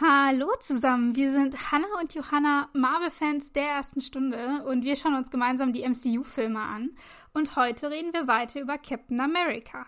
Hallo zusammen, wir sind Hannah und Johanna, Marvel-Fans der ersten Stunde und wir schauen uns gemeinsam die MCU-Filme an. Und heute reden wir weiter über Captain America.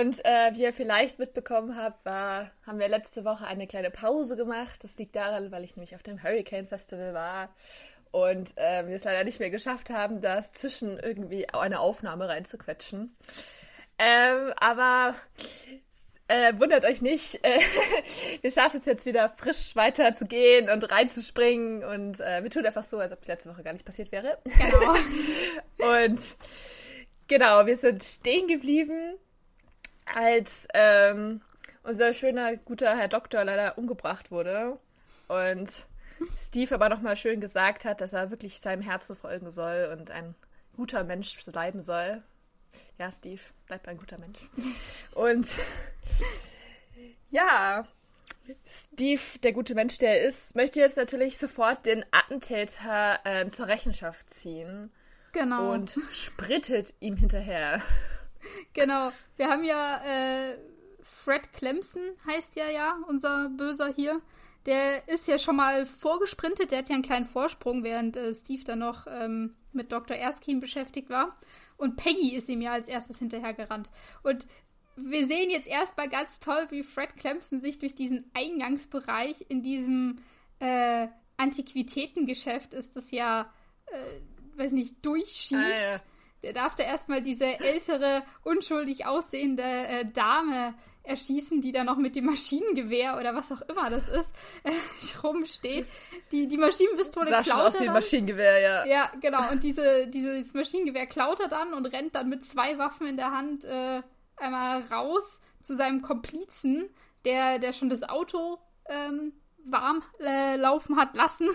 Und äh, wie ihr vielleicht mitbekommen habt, war, haben wir letzte Woche eine kleine Pause gemacht. Das liegt daran, weil ich nämlich auf dem Hurricane Festival war und äh, wir es leider nicht mehr geschafft haben, da zwischen irgendwie eine Aufnahme reinzuquetschen. Ähm, aber äh, wundert euch nicht, äh, wir schaffen es jetzt wieder frisch weiter zu gehen und reinzuspringen und äh, wir tun einfach so, als ob die letzte Woche gar nicht passiert wäre. Genau. und genau, wir sind stehen geblieben als ähm, unser schöner, guter Herr Doktor leider umgebracht wurde und Steve aber nochmal schön gesagt hat, dass er wirklich seinem Herzen folgen soll und ein guter Mensch bleiben soll. Ja, Steve, bleib ein guter Mensch. Und ja, Steve, der gute Mensch, der er ist, möchte jetzt natürlich sofort den Attentäter äh, zur Rechenschaft ziehen. Genau. Und sprittet ihm hinterher. Genau. Wir haben ja äh, Fred Clemson, heißt ja ja, unser Böser hier. Der ist ja schon mal vorgesprintet, der hat ja einen kleinen Vorsprung, während äh, Steve dann noch ähm, mit Dr. Erskine beschäftigt war. Und Peggy ist ihm ja als erstes hinterhergerannt. Und wir sehen jetzt erstmal ganz toll, wie Fred Clemson sich durch diesen Eingangsbereich in diesem äh, Antiquitätengeschäft ist das ja, äh, weiß nicht, durchschießt. Ah, ja der darf da erstmal diese ältere, unschuldig aussehende äh, Dame erschießen, die da noch mit dem Maschinengewehr oder was auch immer das ist, äh, rumsteht. Die, die Maschinenpistole Sah klaut aus wie ein Maschinengewehr, ja. Ja, genau. Und diese, dieses Maschinengewehr klaut er dann und rennt dann mit zwei Waffen in der Hand äh, einmal raus zu seinem Komplizen, der, der schon das Auto ähm, warm äh, laufen hat lassen.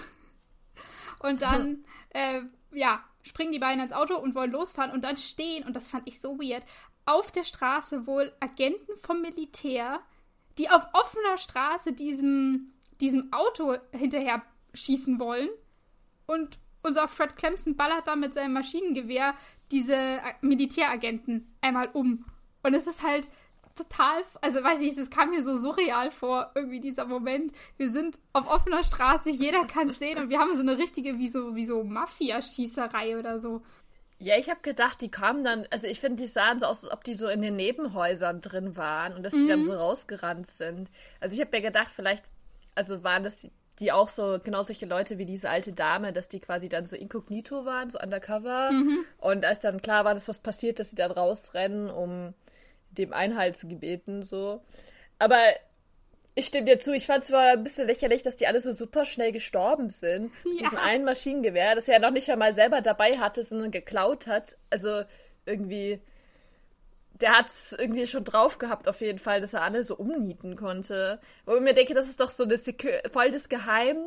Und dann, äh, ja, springen die beiden ins Auto und wollen losfahren und dann stehen, und das fand ich so weird, auf der Straße wohl Agenten vom Militär, die auf offener Straße diesem, diesem Auto hinterher schießen wollen. Und unser Fred Clemson ballert dann mit seinem Maschinengewehr diese Militäragenten einmal um. Und es ist halt, total, also weiß ich, es kam mir so surreal vor, irgendwie dieser Moment. Wir sind auf offener Straße, jeder kann es sehen und wir haben so eine richtige, wie so, wie so Mafia-Schießerei oder so. Ja, ich habe gedacht, die kamen dann, also ich finde, die sahen so aus, als ob die so in den Nebenhäusern drin waren und dass die mhm. dann so rausgerannt sind. Also ich habe mir gedacht, vielleicht, also waren das die, die auch so, genau solche Leute wie diese alte Dame, dass die quasi dann so inkognito waren, so undercover. Mhm. Und als dann klar war, dass was passiert, dass sie dann rausrennen, um dem Einhalt gebeten, so. Aber ich stimme dir zu, ich fand es zwar ein bisschen lächerlich, dass die alle so super schnell gestorben sind. Ja. Diesen einen Maschinengewehr, das er ja noch nicht einmal selber dabei hatte, sondern geklaut hat. Also irgendwie, der hat es irgendwie schon drauf gehabt, auf jeden Fall, dass er alle so umnieten konnte. Wo ich mir denke, das ist doch so eine voll das Geheim.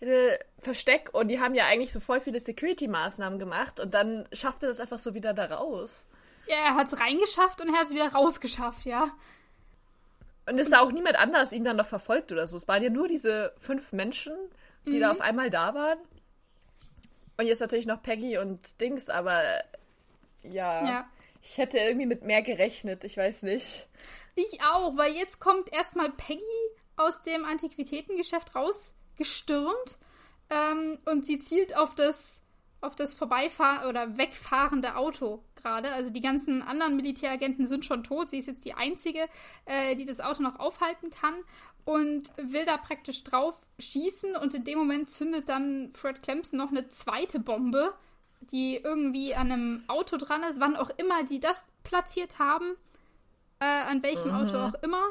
Äh, Versteck und die haben ja eigentlich so voll viele Security-Maßnahmen gemacht und dann schafft er das einfach so wieder da raus. Ja, er hat es reingeschafft und er hat es wieder rausgeschafft, ja. Und ist da auch niemand anders ihn dann noch verfolgt oder so. Es waren ja nur diese fünf Menschen, die mhm. da auf einmal da waren. Und jetzt natürlich noch Peggy und Dings, aber ja, ja. Ich hätte irgendwie mit mehr gerechnet, ich weiß nicht. Ich auch, weil jetzt kommt erstmal Peggy aus dem Antiquitätengeschäft rausgestürmt ähm, und sie zielt auf das, auf das Vorbeifahren oder wegfahrende Auto gerade. Also die ganzen anderen Militäragenten sind schon tot. Sie ist jetzt die einzige, äh, die das Auto noch aufhalten kann und will da praktisch drauf schießen. Und in dem Moment zündet dann Fred Clemson noch eine zweite Bombe, die irgendwie an einem Auto dran ist, wann auch immer die das platziert haben. Äh, an welchem mhm. Auto auch immer.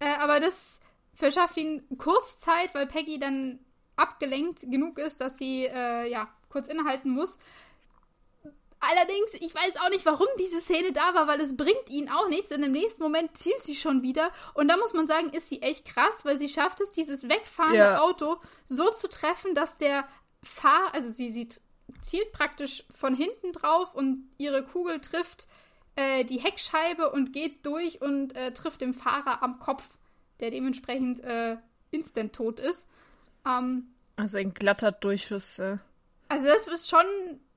Äh, aber das verschafft ihnen Kurzzeit, weil Peggy dann abgelenkt genug ist, dass sie äh, ja kurz innehalten muss. Allerdings, ich weiß auch nicht, warum diese Szene da war, weil es bringt ihnen auch nichts. Denn im nächsten Moment zielt sie schon wieder. Und da muss man sagen, ist sie echt krass, weil sie schafft es, dieses wegfahrende ja. Auto so zu treffen, dass der Fahr, also sie, sie zielt praktisch von hinten drauf und ihre Kugel trifft äh, die Heckscheibe und geht durch und äh, trifft den Fahrer am Kopf, der dementsprechend äh, instant tot ist. Ähm, also ein glatter Durchschuss. Äh. Also das ist schon,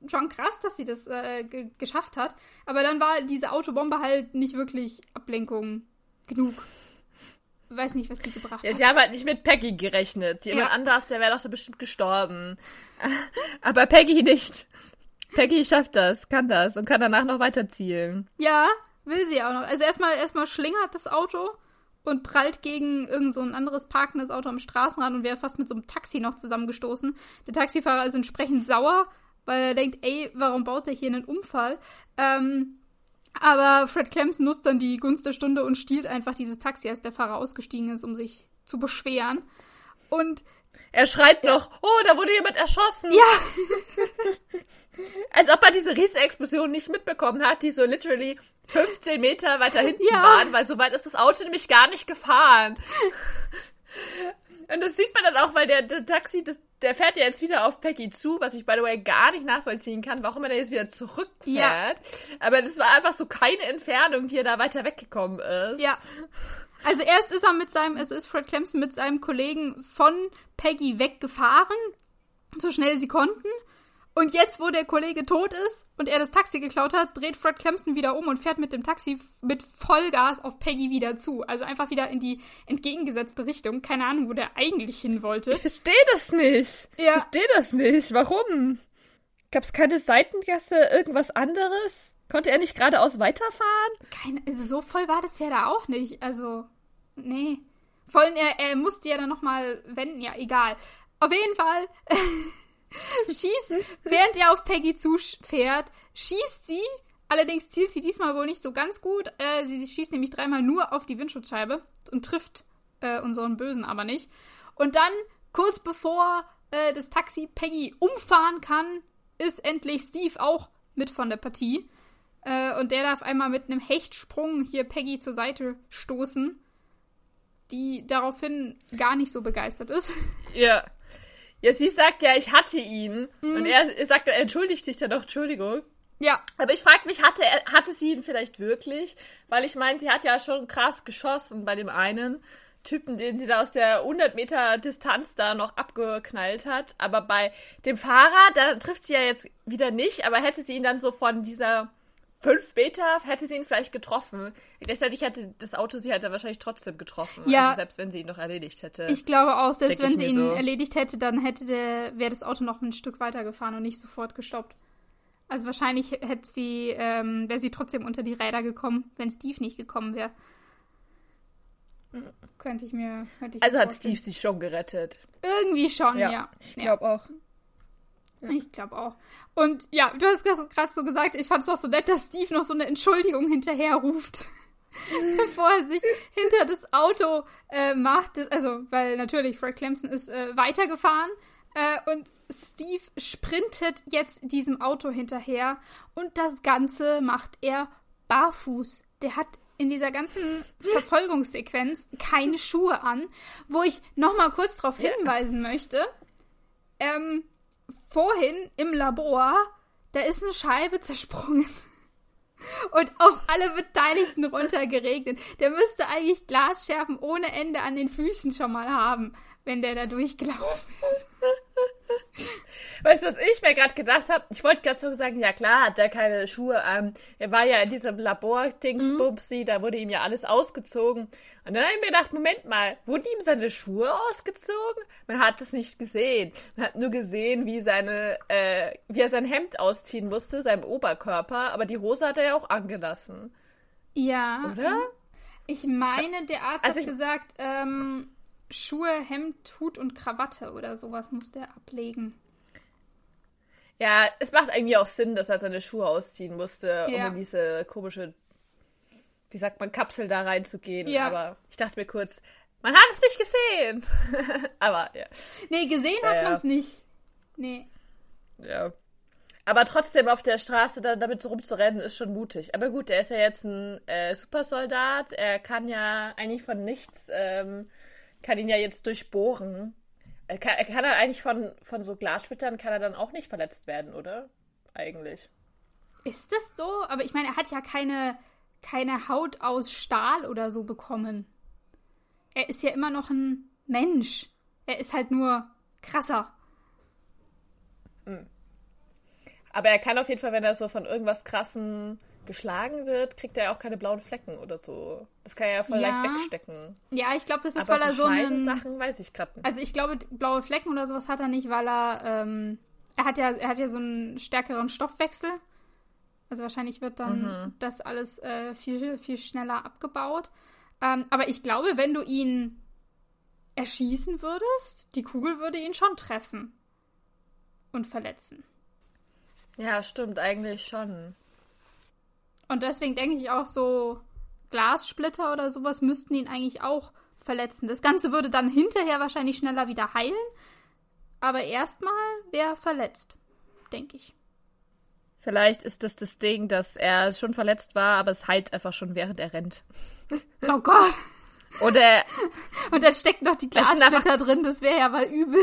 schon krass, dass sie das äh, geschafft hat. Aber dann war diese Autobombe halt nicht wirklich Ablenkung genug. Weiß nicht, was die gebracht ja, hat. Sie haben halt nicht mit Peggy gerechnet. Jemand ja. anders, der wäre doch bestimmt gestorben. Aber Peggy nicht. Peggy schafft das, kann das und kann danach noch weiter zielen. Ja, will sie auch noch. Also erstmal erstmal schlingert das Auto und prallt gegen irgend so ein anderes parkendes Auto am Straßenrand und wäre fast mit so einem Taxi noch zusammengestoßen. Der Taxifahrer ist entsprechend sauer, weil er denkt, ey, warum baut er hier einen Unfall? Ähm, aber Fred Clemson nutzt dann die Gunst der Stunde und stiehlt einfach dieses Taxi, als der Fahrer ausgestiegen ist, um sich zu beschweren. Und er schreit ja. noch, oh, da wurde jemand erschossen. Ja. Als ob er diese Riesenexplosion nicht mitbekommen hat, die so literally 15 Meter weiter hinten ja. waren, weil so weit ist das Auto nämlich gar nicht gefahren. Und das sieht man dann auch, weil der, der Taxi, das, der fährt ja jetzt wieder auf Peggy zu, was ich by the way gar nicht nachvollziehen kann, warum er da jetzt wieder zurückfährt. Ja. Aber das war einfach so keine Entfernung, die er da weiter weggekommen ist. Ja. Also erst ist er mit seinem, es ist Fred Clemson mit seinem Kollegen von Peggy weggefahren, so schnell sie konnten. Und jetzt, wo der Kollege tot ist und er das Taxi geklaut hat, dreht Fred Clemson wieder um und fährt mit dem Taxi mit Vollgas auf Peggy wieder zu. Also einfach wieder in die entgegengesetzte Richtung. Keine Ahnung, wo der eigentlich hin wollte. Ich verstehe das nicht. Ja. Ich verstehe das nicht. Warum? Gab es keine Seitengasse, irgendwas anderes? Konnte er nicht geradeaus weiterfahren? Keine, also so voll war das ja da auch nicht. Also, nee. Vor allem, er, er musste ja dann nochmal wenden. Ja, egal. Auf jeden Fall. schießen, während er auf Peggy zufährt, schießt sie. Allerdings zielt sie diesmal wohl nicht so ganz gut. Äh, sie, schießt nämlich dreimal nur auf die Windschutzscheibe und trifft äh, unseren Bösen aber nicht. Und dann, kurz bevor äh, das Taxi Peggy umfahren kann, ist endlich Steve auch mit von der Partie. Äh, und der darf einmal mit einem Hechtsprung hier Peggy zur Seite stoßen, die daraufhin gar nicht so begeistert ist. Ja. Ja, sie sagt ja, ich hatte ihn. Mhm. Und er sagt, er entschuldigt sich dann doch, Entschuldigung. Ja. Aber ich frage mich, hatte, er, hatte sie ihn vielleicht wirklich? Weil ich meine, sie hat ja schon krass geschossen bei dem einen Typen, den sie da aus der 100 Meter Distanz da noch abgeknallt hat. Aber bei dem Fahrer, da trifft sie ja jetzt wieder nicht. Aber hätte sie ihn dann so von dieser fünf Meter hätte sie ihn vielleicht getroffen. Gleichzeitig hätte das Auto sie hätte wahrscheinlich trotzdem getroffen. Ja. Also selbst wenn sie ihn noch erledigt hätte. Ich glaube auch, selbst wenn sie ihn so. erledigt hätte, dann hätte der, wäre das Auto noch ein Stück weiter gefahren und nicht sofort gestoppt. Also wahrscheinlich hätte sie, ähm, wäre sie trotzdem unter die Räder gekommen, wenn Steve nicht gekommen wäre. Könnte ich mir. Ich also hat Steve sie schon gerettet. Irgendwie schon, ja. ja. Ich glaube ja. auch. Ich glaube auch. Und ja, du hast gerade so gesagt, ich fand es auch so nett, dass Steve noch so eine Entschuldigung hinterher ruft. bevor er sich hinter das Auto äh, macht. Also, weil natürlich Fred Clemson ist äh, weitergefahren. Äh, und Steve sprintet jetzt diesem Auto hinterher. Und das Ganze macht er barfuß. Der hat in dieser ganzen Verfolgungssequenz keine Schuhe an. Wo ich nochmal kurz darauf hinweisen möchte. Ähm, vorhin im Labor, da ist eine Scheibe zersprungen. Und auf alle Beteiligten runtergeregnet. Der müsste eigentlich Glasscherben ohne Ende an den Füßen schon mal haben, wenn der da durchgelaufen ist. Weißt du, was ich mir gerade gedacht habe? Ich wollte gerade so sagen, ja klar, hat der keine Schuhe an. Er war ja in diesem Labor-Dingsbumsi, mhm. da wurde ihm ja alles ausgezogen. Und dann habe ich mir gedacht, Moment mal, wurden ihm seine Schuhe ausgezogen? Man hat es nicht gesehen. Man hat nur gesehen, wie seine, äh, wie er sein Hemd ausziehen musste, seinem Oberkörper. Aber die Hose hat er ja auch angelassen. Ja. Oder? Ich meine, der Arzt also hat gesagt, ähm, Schuhe, Hemd, Hut und Krawatte oder sowas musste er ablegen. Ja, es macht irgendwie auch Sinn, dass er seine Schuhe ausziehen musste, ja. um in diese komische, wie sagt man, Kapsel da reinzugehen. Ja. Aber ich dachte mir kurz, man hat es nicht gesehen. Aber ja. Nee, gesehen ja, hat man es nicht. Nee. Ja. Aber trotzdem auf der Straße dann damit so rumzurennen, ist schon mutig. Aber gut, er ist ja jetzt ein äh, Supersoldat. Er kann ja eigentlich von nichts, ähm, kann ihn ja jetzt durchbohren. Äh, kann, kann er eigentlich von, von so Glassplittern, kann er dann auch nicht verletzt werden, oder? Eigentlich. Ist das so? Aber ich meine, er hat ja keine, keine Haut aus Stahl oder so bekommen. Er ist ja immer noch ein Mensch. Er ist halt nur krasser. Aber er kann auf jeden Fall, wenn er so von irgendwas krassen geschlagen wird, kriegt er auch keine blauen Flecken oder so. Das kann er ja voll Ja. leicht wegstecken. Ja, ich glaube, das ist, Aber weil er so einen. Sachen weiß ich gerade nicht. Also ich glaube, blaue Flecken oder sowas hat er nicht, weil er, ähm, er hat ja, er hat ja so einen stärkeren Stoffwechsel. Also wahrscheinlich wird dann Mhm. das alles äh, viel, viel schneller abgebaut. Ähm, aber ich glaube, wenn du ihn erschießen würdest, die Kugel würde ihn schon treffen. Und verletzen. Ja, stimmt, eigentlich schon. Und deswegen denke ich auch so, Glassplitter oder sowas müssten ihn eigentlich auch verletzen. Das Ganze würde dann hinterher wahrscheinlich schneller wieder heilen. Aber erstmal wäre er verletzt, denke ich. Vielleicht ist das das Ding, dass er schon verletzt war, aber es heilt einfach schon, während er rennt. Oh Gott. Oder, Und dann steckt noch die Glassplitter drin, das wäre ja mal übel.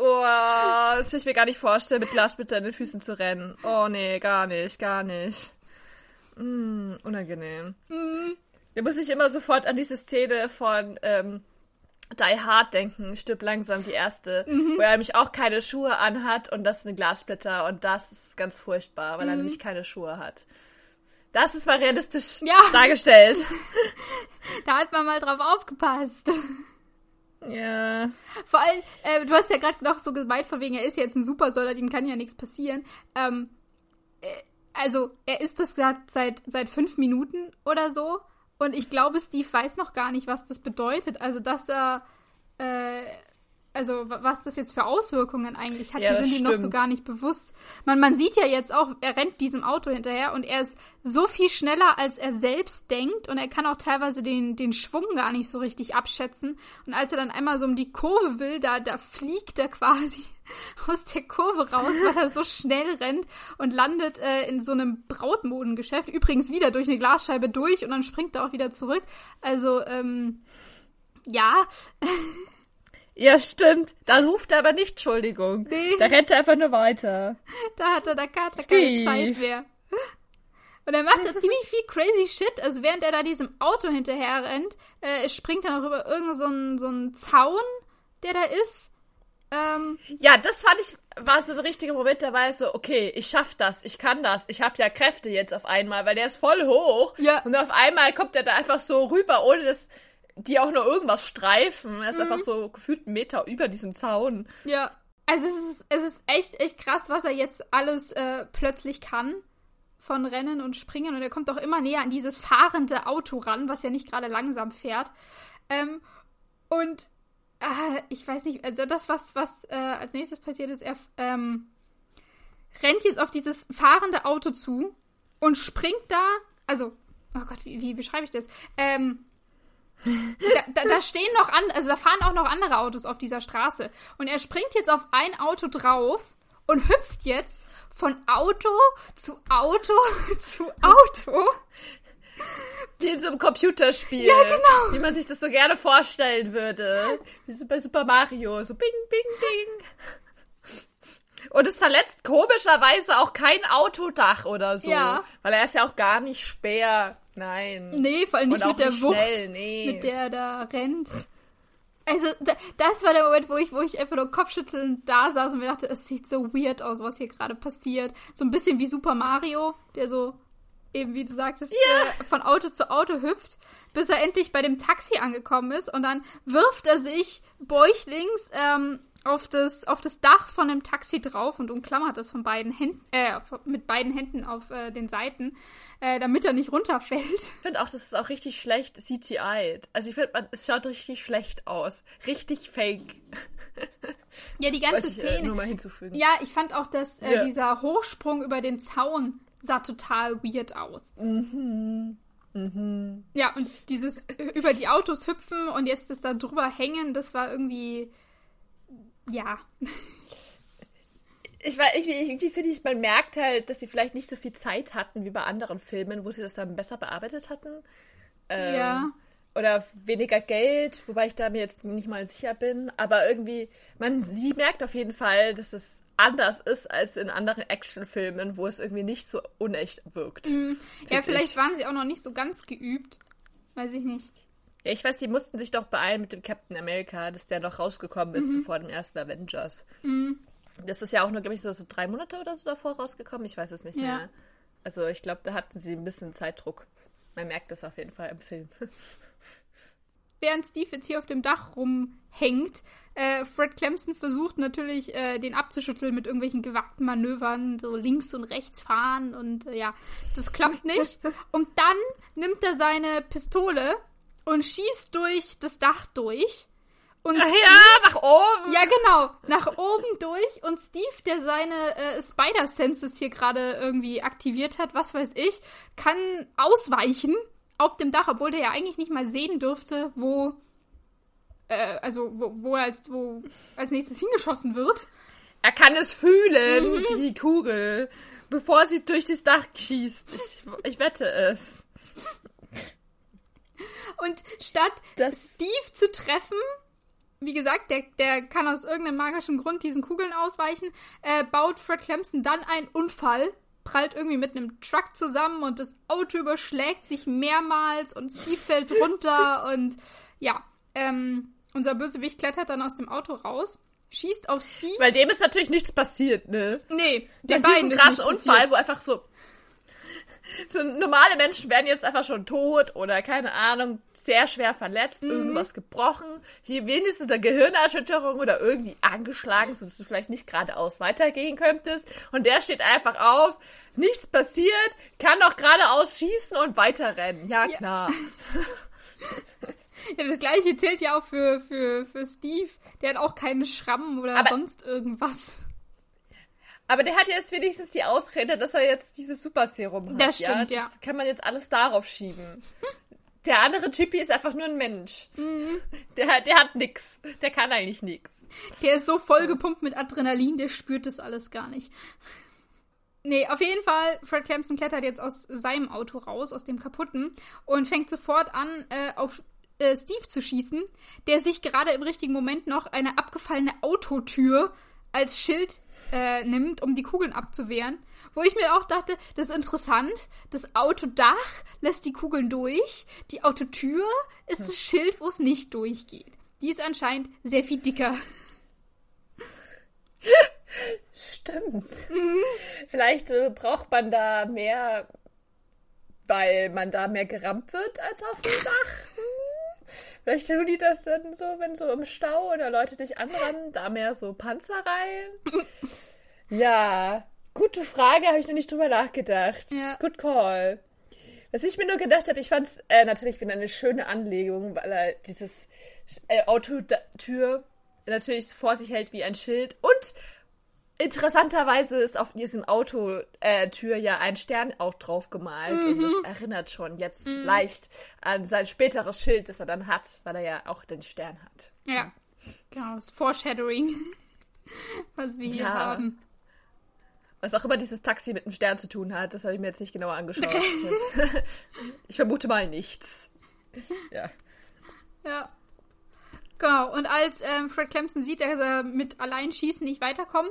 Oh, das will ich mir gar nicht vorstellen, mit Glassplitter in den Füßen zu rennen. Oh nee, gar nicht, gar nicht. Mm, unangenehm. Da muss ich immer sofort an diese Szene von ähm, Die Hard denken, stirb langsam die erste, wo er nämlich auch keine Schuhe anhat und das ist eine Glassplitter und das ist ganz furchtbar, weil er nämlich keine Schuhe hat. Das ist mal realistisch Ja. dargestellt. Da hat man mal drauf aufgepasst. Ja. Vor allem, äh, du hast ja gerade noch so gemeint, von wegen, er ist jetzt ein Supersoldat, ihm kann ja nichts passieren. Ähm, äh, also, er ist das gerade seit, seit fünf Minuten oder so. Und ich glaube, Steve weiß noch gar nicht, was das bedeutet. Also, dass er, äh, also, wa- was das jetzt für Auswirkungen eigentlich hat, Ja, die sind ihm noch so gar nicht bewusst. Man, man sieht ja jetzt auch, er rennt diesem Auto hinterher und er ist so viel schneller, als er selbst denkt. Und er kann auch teilweise den, den Schwung gar nicht so richtig abschätzen. Und als er dann einmal so um die Kurve will, da, da fliegt er quasi aus der Kurve raus, weil er so schnell rennt und landet äh, in so einem Brautmodengeschäft. Übrigens wieder durch eine Glasscheibe durch und dann springt er auch wieder zurück. Also, ähm, ja, Ja, stimmt. Da ruft er aber nicht Entschuldigung. Nee. Da rennt er einfach nur weiter. da hat er, da hat er keine Steve. Zeit mehr. Und er macht da ziemlich viel crazy Shit. Also während er da diesem Auto hinterher rennt, äh, springt er noch über irgendeinen so einen- so einen Zaun, der da ist. Ähm, Ja, das fand ich, war so ein richtiger Moment, da war ich so, okay, ich schaff das, ich kann das, ich habe ja Kräfte jetzt auf einmal, weil der ist voll hoch. Ja. Und auf einmal kommt er da einfach so rüber, ohne dass die auch nur irgendwas streifen. Er ist einfach so gefühlt einen Meter über diesem Zaun. Ja. Also es ist, es ist echt, echt krass, was er jetzt alles äh, plötzlich kann. Von Rennen und Springen. Und er kommt auch immer näher an dieses fahrende Auto ran, was ja nicht gerade langsam fährt. Ähm, und äh, ich weiß nicht, also das, was, was äh, als nächstes passiert ist, er ähm, rennt jetzt auf dieses fahrende Auto zu und springt da, also, oh Gott, wie, wie beschreibe ich das? Ähm, da, da, da stehen noch an, also da fahren auch noch andere Autos auf dieser Straße. Und er springt jetzt auf ein Auto drauf und hüpft jetzt von Auto zu Auto zu Auto. Wie in so einem Computerspiel. Ja, genau. Wie man sich das so gerne vorstellen würde. Wie so bei Super Mario. So bing, bing, bing. Und es verletzt komischerweise auch kein Autodach oder so. Ja. Weil er ist ja auch gar nicht schwer. Nein. Nee, vor allem nicht mit der nicht Wucht, schnell, nee. mit der er da rennt. Also, da, das war der Moment, wo ich, wo ich einfach nur kopfschüttelnd da saß und mir dachte, es sieht so weird aus, was hier gerade passiert. So ein bisschen wie Super Mario, der so, eben wie du sagtest, äh, von Auto zu Auto hüpft, bis er endlich bei dem Taxi angekommen ist und dann wirft er sich bäuchlings ähm, auf, das, auf das Dach von dem Taxi drauf und umklammert das von beiden Händen, äh, mit beiden Händen auf äh, den Seiten, äh, damit er nicht runterfällt. Ich finde auch, das ist auch richtig schlecht CGI. Also ich finde, es schaut richtig schlecht aus. Richtig fake. Ja, die ganze ich äh, Szene. nur mal hinzufügen. Ja, ich fand auch, dass äh, Ja. dieser Hochsprung über den Zaun sah total weird aus. Mhm. Ja, und dieses über die Autos hüpfen und jetzt das da drüber hängen, das war irgendwie. Ja. Ich weiß, irgendwie, irgendwie finde ich, man merkt halt, dass sie vielleicht nicht so viel Zeit hatten wie bei anderen Filmen, wo sie das dann besser bearbeitet hatten. Ähm, Ja. Oder weniger Geld, wobei ich da mir jetzt nicht mal sicher bin. Aber irgendwie, man, sie merkt auf jeden Fall, dass es anders ist als in anderen Actionfilmen, wo es irgendwie nicht so unecht wirkt. Ja, Find vielleicht ich. waren sie auch noch nicht so ganz geübt. Weiß ich nicht. Ja, ich weiß, die mussten sich doch beeilen mit dem Captain America, dass der noch rausgekommen ist mhm. bevor dem ersten Avengers. Mhm. Das ist ja auch nur, glaube ich, so, so drei Monate oder so davor rausgekommen. Ich weiß es nicht ja. mehr. Also ich glaube, da hatten sie ein bisschen Zeitdruck. Man merkt das auf jeden Fall im Film. Während Steve jetzt hier auf dem Dach rumhängt, äh, Fred Clemson versucht natürlich, äh, den abzuschütteln mit irgendwelchen gewagten Manövern, so links und rechts fahren und äh, ja, das klappt nicht. und dann nimmt er seine Pistole und schießt durch das Dach durch. Und Ach Steve, ja, nach oben. Ja, genau, nach oben durch. Und Steve, der seine äh, Spider-Senses hier gerade irgendwie aktiviert hat, was weiß ich, kann ausweichen auf dem Dach, obwohl der ja eigentlich nicht mal sehen dürfte, wo, äh, also wo, wo er als, wo als nächstes hingeschossen wird. Er kann es fühlen, mhm. die Kugel, bevor sie durch das Dach schießt. Ich, ich wette es. Und statt das Steve zu treffen, wie gesagt, der, der kann aus irgendeinem magischen Grund diesen Kugeln ausweichen, äh, baut Fred Clemson dann einen Unfall, prallt irgendwie mit einem Truck zusammen und das Auto überschlägt sich mehrmals und Steve fällt runter und ja, ähm, unser Bösewicht klettert dann aus dem Auto raus, schießt auf Steve. Weil dem ist natürlich nichts passiert, ne? Nee, der beiden ist krassen Unfall, passiert. wo einfach so so normale Menschen werden jetzt einfach schon tot oder keine Ahnung, sehr schwer verletzt, mhm. irgendwas gebrochen, hier wenigstens eine Gehirnerschütterung oder irgendwie angeschlagen, sodass du vielleicht nicht geradeaus weitergehen könntest. Und der steht einfach auf, nichts passiert, kann doch geradeaus schießen und weiterrennen. Ja, klar. Ja. ja, das gleiche zählt ja auch für, für, für Steve. Der hat auch keine Schrammen oder Aber sonst irgendwas. Aber der hat jetzt wenigstens die Ausrede, dass er jetzt dieses Superserum hat. Das stimmt, ja. Das kann man jetzt alles darauf schieben. Der andere Typi ist einfach nur ein Mensch. Mhm. Der, der hat nix. Der kann eigentlich nix. Der ist so vollgepumpt mit Adrenalin, der spürt das alles gar nicht. Nee, auf jeden Fall, Fred Clemson klettert jetzt aus seinem Auto raus, aus dem kaputten, und fängt sofort an, äh, auf äh, Steve zu schießen, der sich gerade im richtigen Moment noch eine abgefallene Autotür als Schild äh, nimmt, um die Kugeln abzuwehren. Wo ich mir auch dachte, das ist interessant. Das Autodach lässt die Kugeln durch. Die Autotür ist das Schild, wo es nicht durchgeht. Die ist anscheinend sehr viel dicker. Stimmt. Mhm. Vielleicht äh, braucht man da mehr, weil man da mehr gerammt wird als auf dem Dach. Vielleicht tun die das dann so, wenn so im Stau oder Leute dich anrennen, da mehr so Panzer rein. ja, gute Frage, habe ich noch nicht drüber nachgedacht. Ja. Good call. Was ich mir nur gedacht habe, ich fand es äh, natürlich wieder eine schöne Anlegung, weil er dieses äh, Autotür natürlich vor sich hält wie ein Schild und Interessanterweise ist auf diesem Autotür äh, ja ein Stern auch drauf gemalt mhm. und das erinnert schon jetzt mhm. leicht an sein späteres Schild, das er dann hat, weil er ja auch den Stern hat. Ja, genau, das Foreshadowing, was wir hier ja. haben. Was auch immer dieses Taxi mit dem Stern zu tun hat, das habe ich mir jetzt nicht genauer angeschaut. ich vermute mal nichts. Ja. Ja. Genau, und als ähm, Fred Clemson sieht, dass er mit Alleinschießen nicht weiterkommt,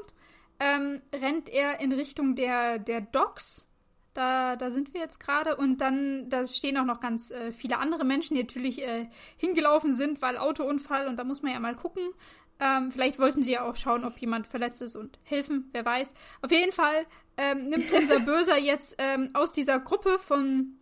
ähm, rennt er in Richtung der, der Docks. Da, da sind wir jetzt gerade. Und dann, da stehen auch noch ganz äh, viele andere Menschen, die natürlich äh, hingelaufen sind, weil Autounfall und da muss man ja mal gucken. Ähm, vielleicht wollten sie ja auch schauen, ob jemand verletzt ist und helfen, wer weiß. Auf jeden Fall ähm, nimmt unser Böser jetzt ähm, aus dieser Gruppe von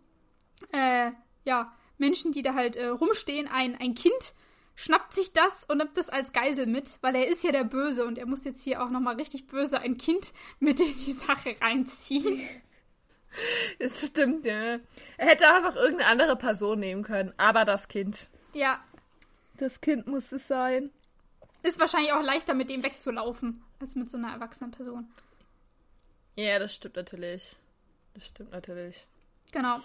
äh, ja, Menschen, die da halt äh, rumstehen, ein, ein Kind schnappt sich das und nimmt das als Geisel mit, weil er ist ja der Böse und er muss jetzt hier auch nochmal richtig böse ein Kind mit in die Sache reinziehen. Das stimmt, ja. Er hätte einfach irgendeine andere Person nehmen können, aber das Kind. Ja. Das Kind muss es sein. Ist wahrscheinlich auch leichter, mit dem wegzulaufen, als mit so einer erwachsenen Person. Ja, das stimmt natürlich. Das stimmt natürlich. Genau.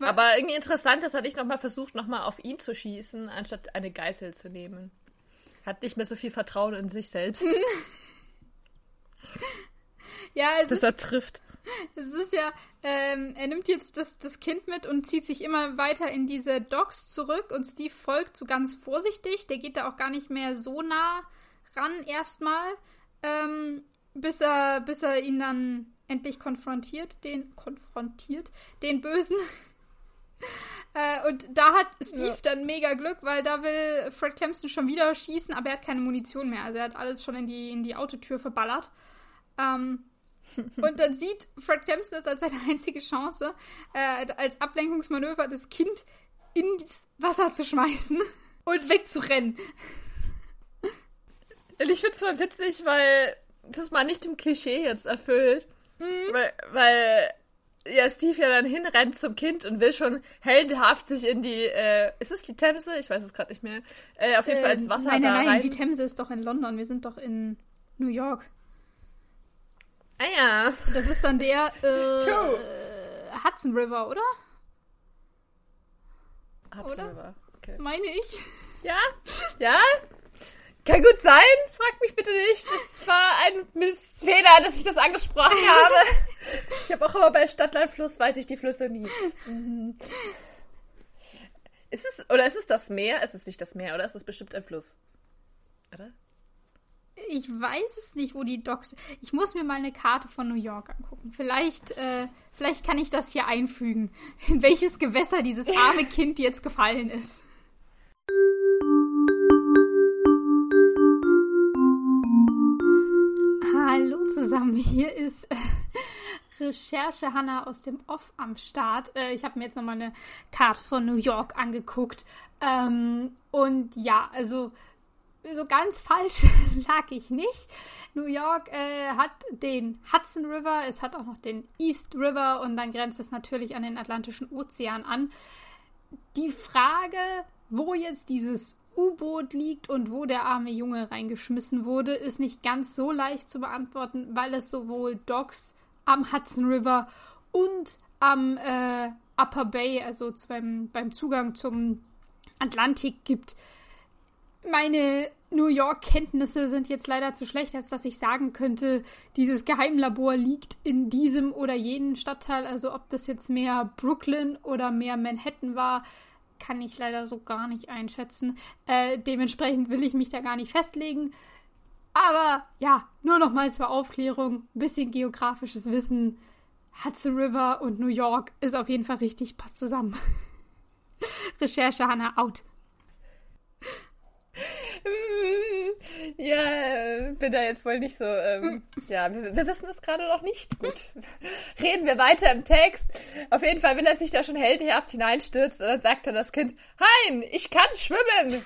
Aber irgendwie interessant, dass er nicht nochmal versucht, nochmal auf ihn zu schießen, anstatt eine Geißel zu nehmen. Hat nicht mehr so viel Vertrauen in sich selbst. ja, es dass ist, er trifft. Es ist ja, ähm, er nimmt jetzt das, das Kind mit und zieht sich immer weiter in diese Docks zurück und Steve folgt so ganz vorsichtig. Der geht da auch gar nicht mehr so nah ran erstmal, ähm, bis er, bis er ihn dann endlich konfrontiert, den konfrontiert, den Bösen. Äh, und da hat Steve ja. dann mega Glück, weil da will Fred Kempston schon wieder schießen, aber er hat keine Munition mehr. Also er hat alles schon in die, in die Autotür verballert. Ähm, und dann sieht Fred Kempston das als seine einzige Chance, äh, als Ablenkungsmanöver das Kind ins Wasser zu schmeißen und wegzurennen. Ich finde es mal witzig, weil das mal nicht dem Klischee jetzt erfüllt. Mhm. Weil, weil ja, Steve ja dann hinrennt zum Kind und will schon heldenhaft sich in die, äh, ist es die Themse? Ich weiß es gerade nicht mehr. Äh, auf jeden äh, Fall ins Wasser Nein, nein, nein, rein. die Themse ist doch in London. Wir sind doch in New York. Ah ja. Das ist dann der äh, Hudson River, oder? Hudson oder? River, okay. Meine ich. Ja? Ja? Kann gut sein, frag mich bitte nicht. Es war ein Missfehler, dass ich das angesprochen habe. Ich habe auch immer bei Stadtlandfluss, weiß ich die Flüsse nie. Mhm. Ist es, oder ist es das Meer? Ist es nicht das Meer, oder ist es bestimmt ein Fluss? Oder? Ich weiß es nicht, wo die Docks. Ich muss mir mal eine Karte von New York angucken. Vielleicht, äh, vielleicht kann ich das hier einfügen, in welches Gewässer dieses arme Kind jetzt gefallen ist. Zusammen, hier ist äh, Recherche Hanna aus dem Off am Start. Äh, ich habe mir jetzt nochmal eine Karte von New York angeguckt. Ähm, und ja, also so ganz falsch lag ich nicht. New York äh, hat den Hudson River, es hat auch noch den East River und dann grenzt es natürlich an den Atlantischen Ozean an. Die Frage, wo jetzt dieses U-Boot liegt und wo der arme Junge reingeschmissen wurde, ist nicht ganz so leicht zu beantworten, weil es sowohl Docks am Hudson River und am äh, Upper Bay, also beim, beim Zugang zum Atlantik gibt. Meine New York-Kenntnisse sind jetzt leider zu schlecht, als dass ich sagen könnte, dieses Geheimlabor liegt in diesem oder jenen Stadtteil. Also ob das jetzt mehr Brooklyn oder mehr Manhattan war, kann ich leider so gar nicht einschätzen. Äh, dementsprechend will ich mich da gar nicht festlegen. Aber ja, nur noch mal zur Aufklärung, ein bisschen geografisches Wissen. Hudson River und New York ist auf jeden Fall richtig, passt zusammen. Recherche Hannah out. Ja, bin da jetzt wohl nicht so. Ähm, ja, wir, wir, wissen es gerade noch nicht. Gut. Reden wir weiter im Text. Auf jeden Fall will er sich da schon heldenhaft hineinstürzen und dann sagt dann das Kind: Hein, ich kann schwimmen.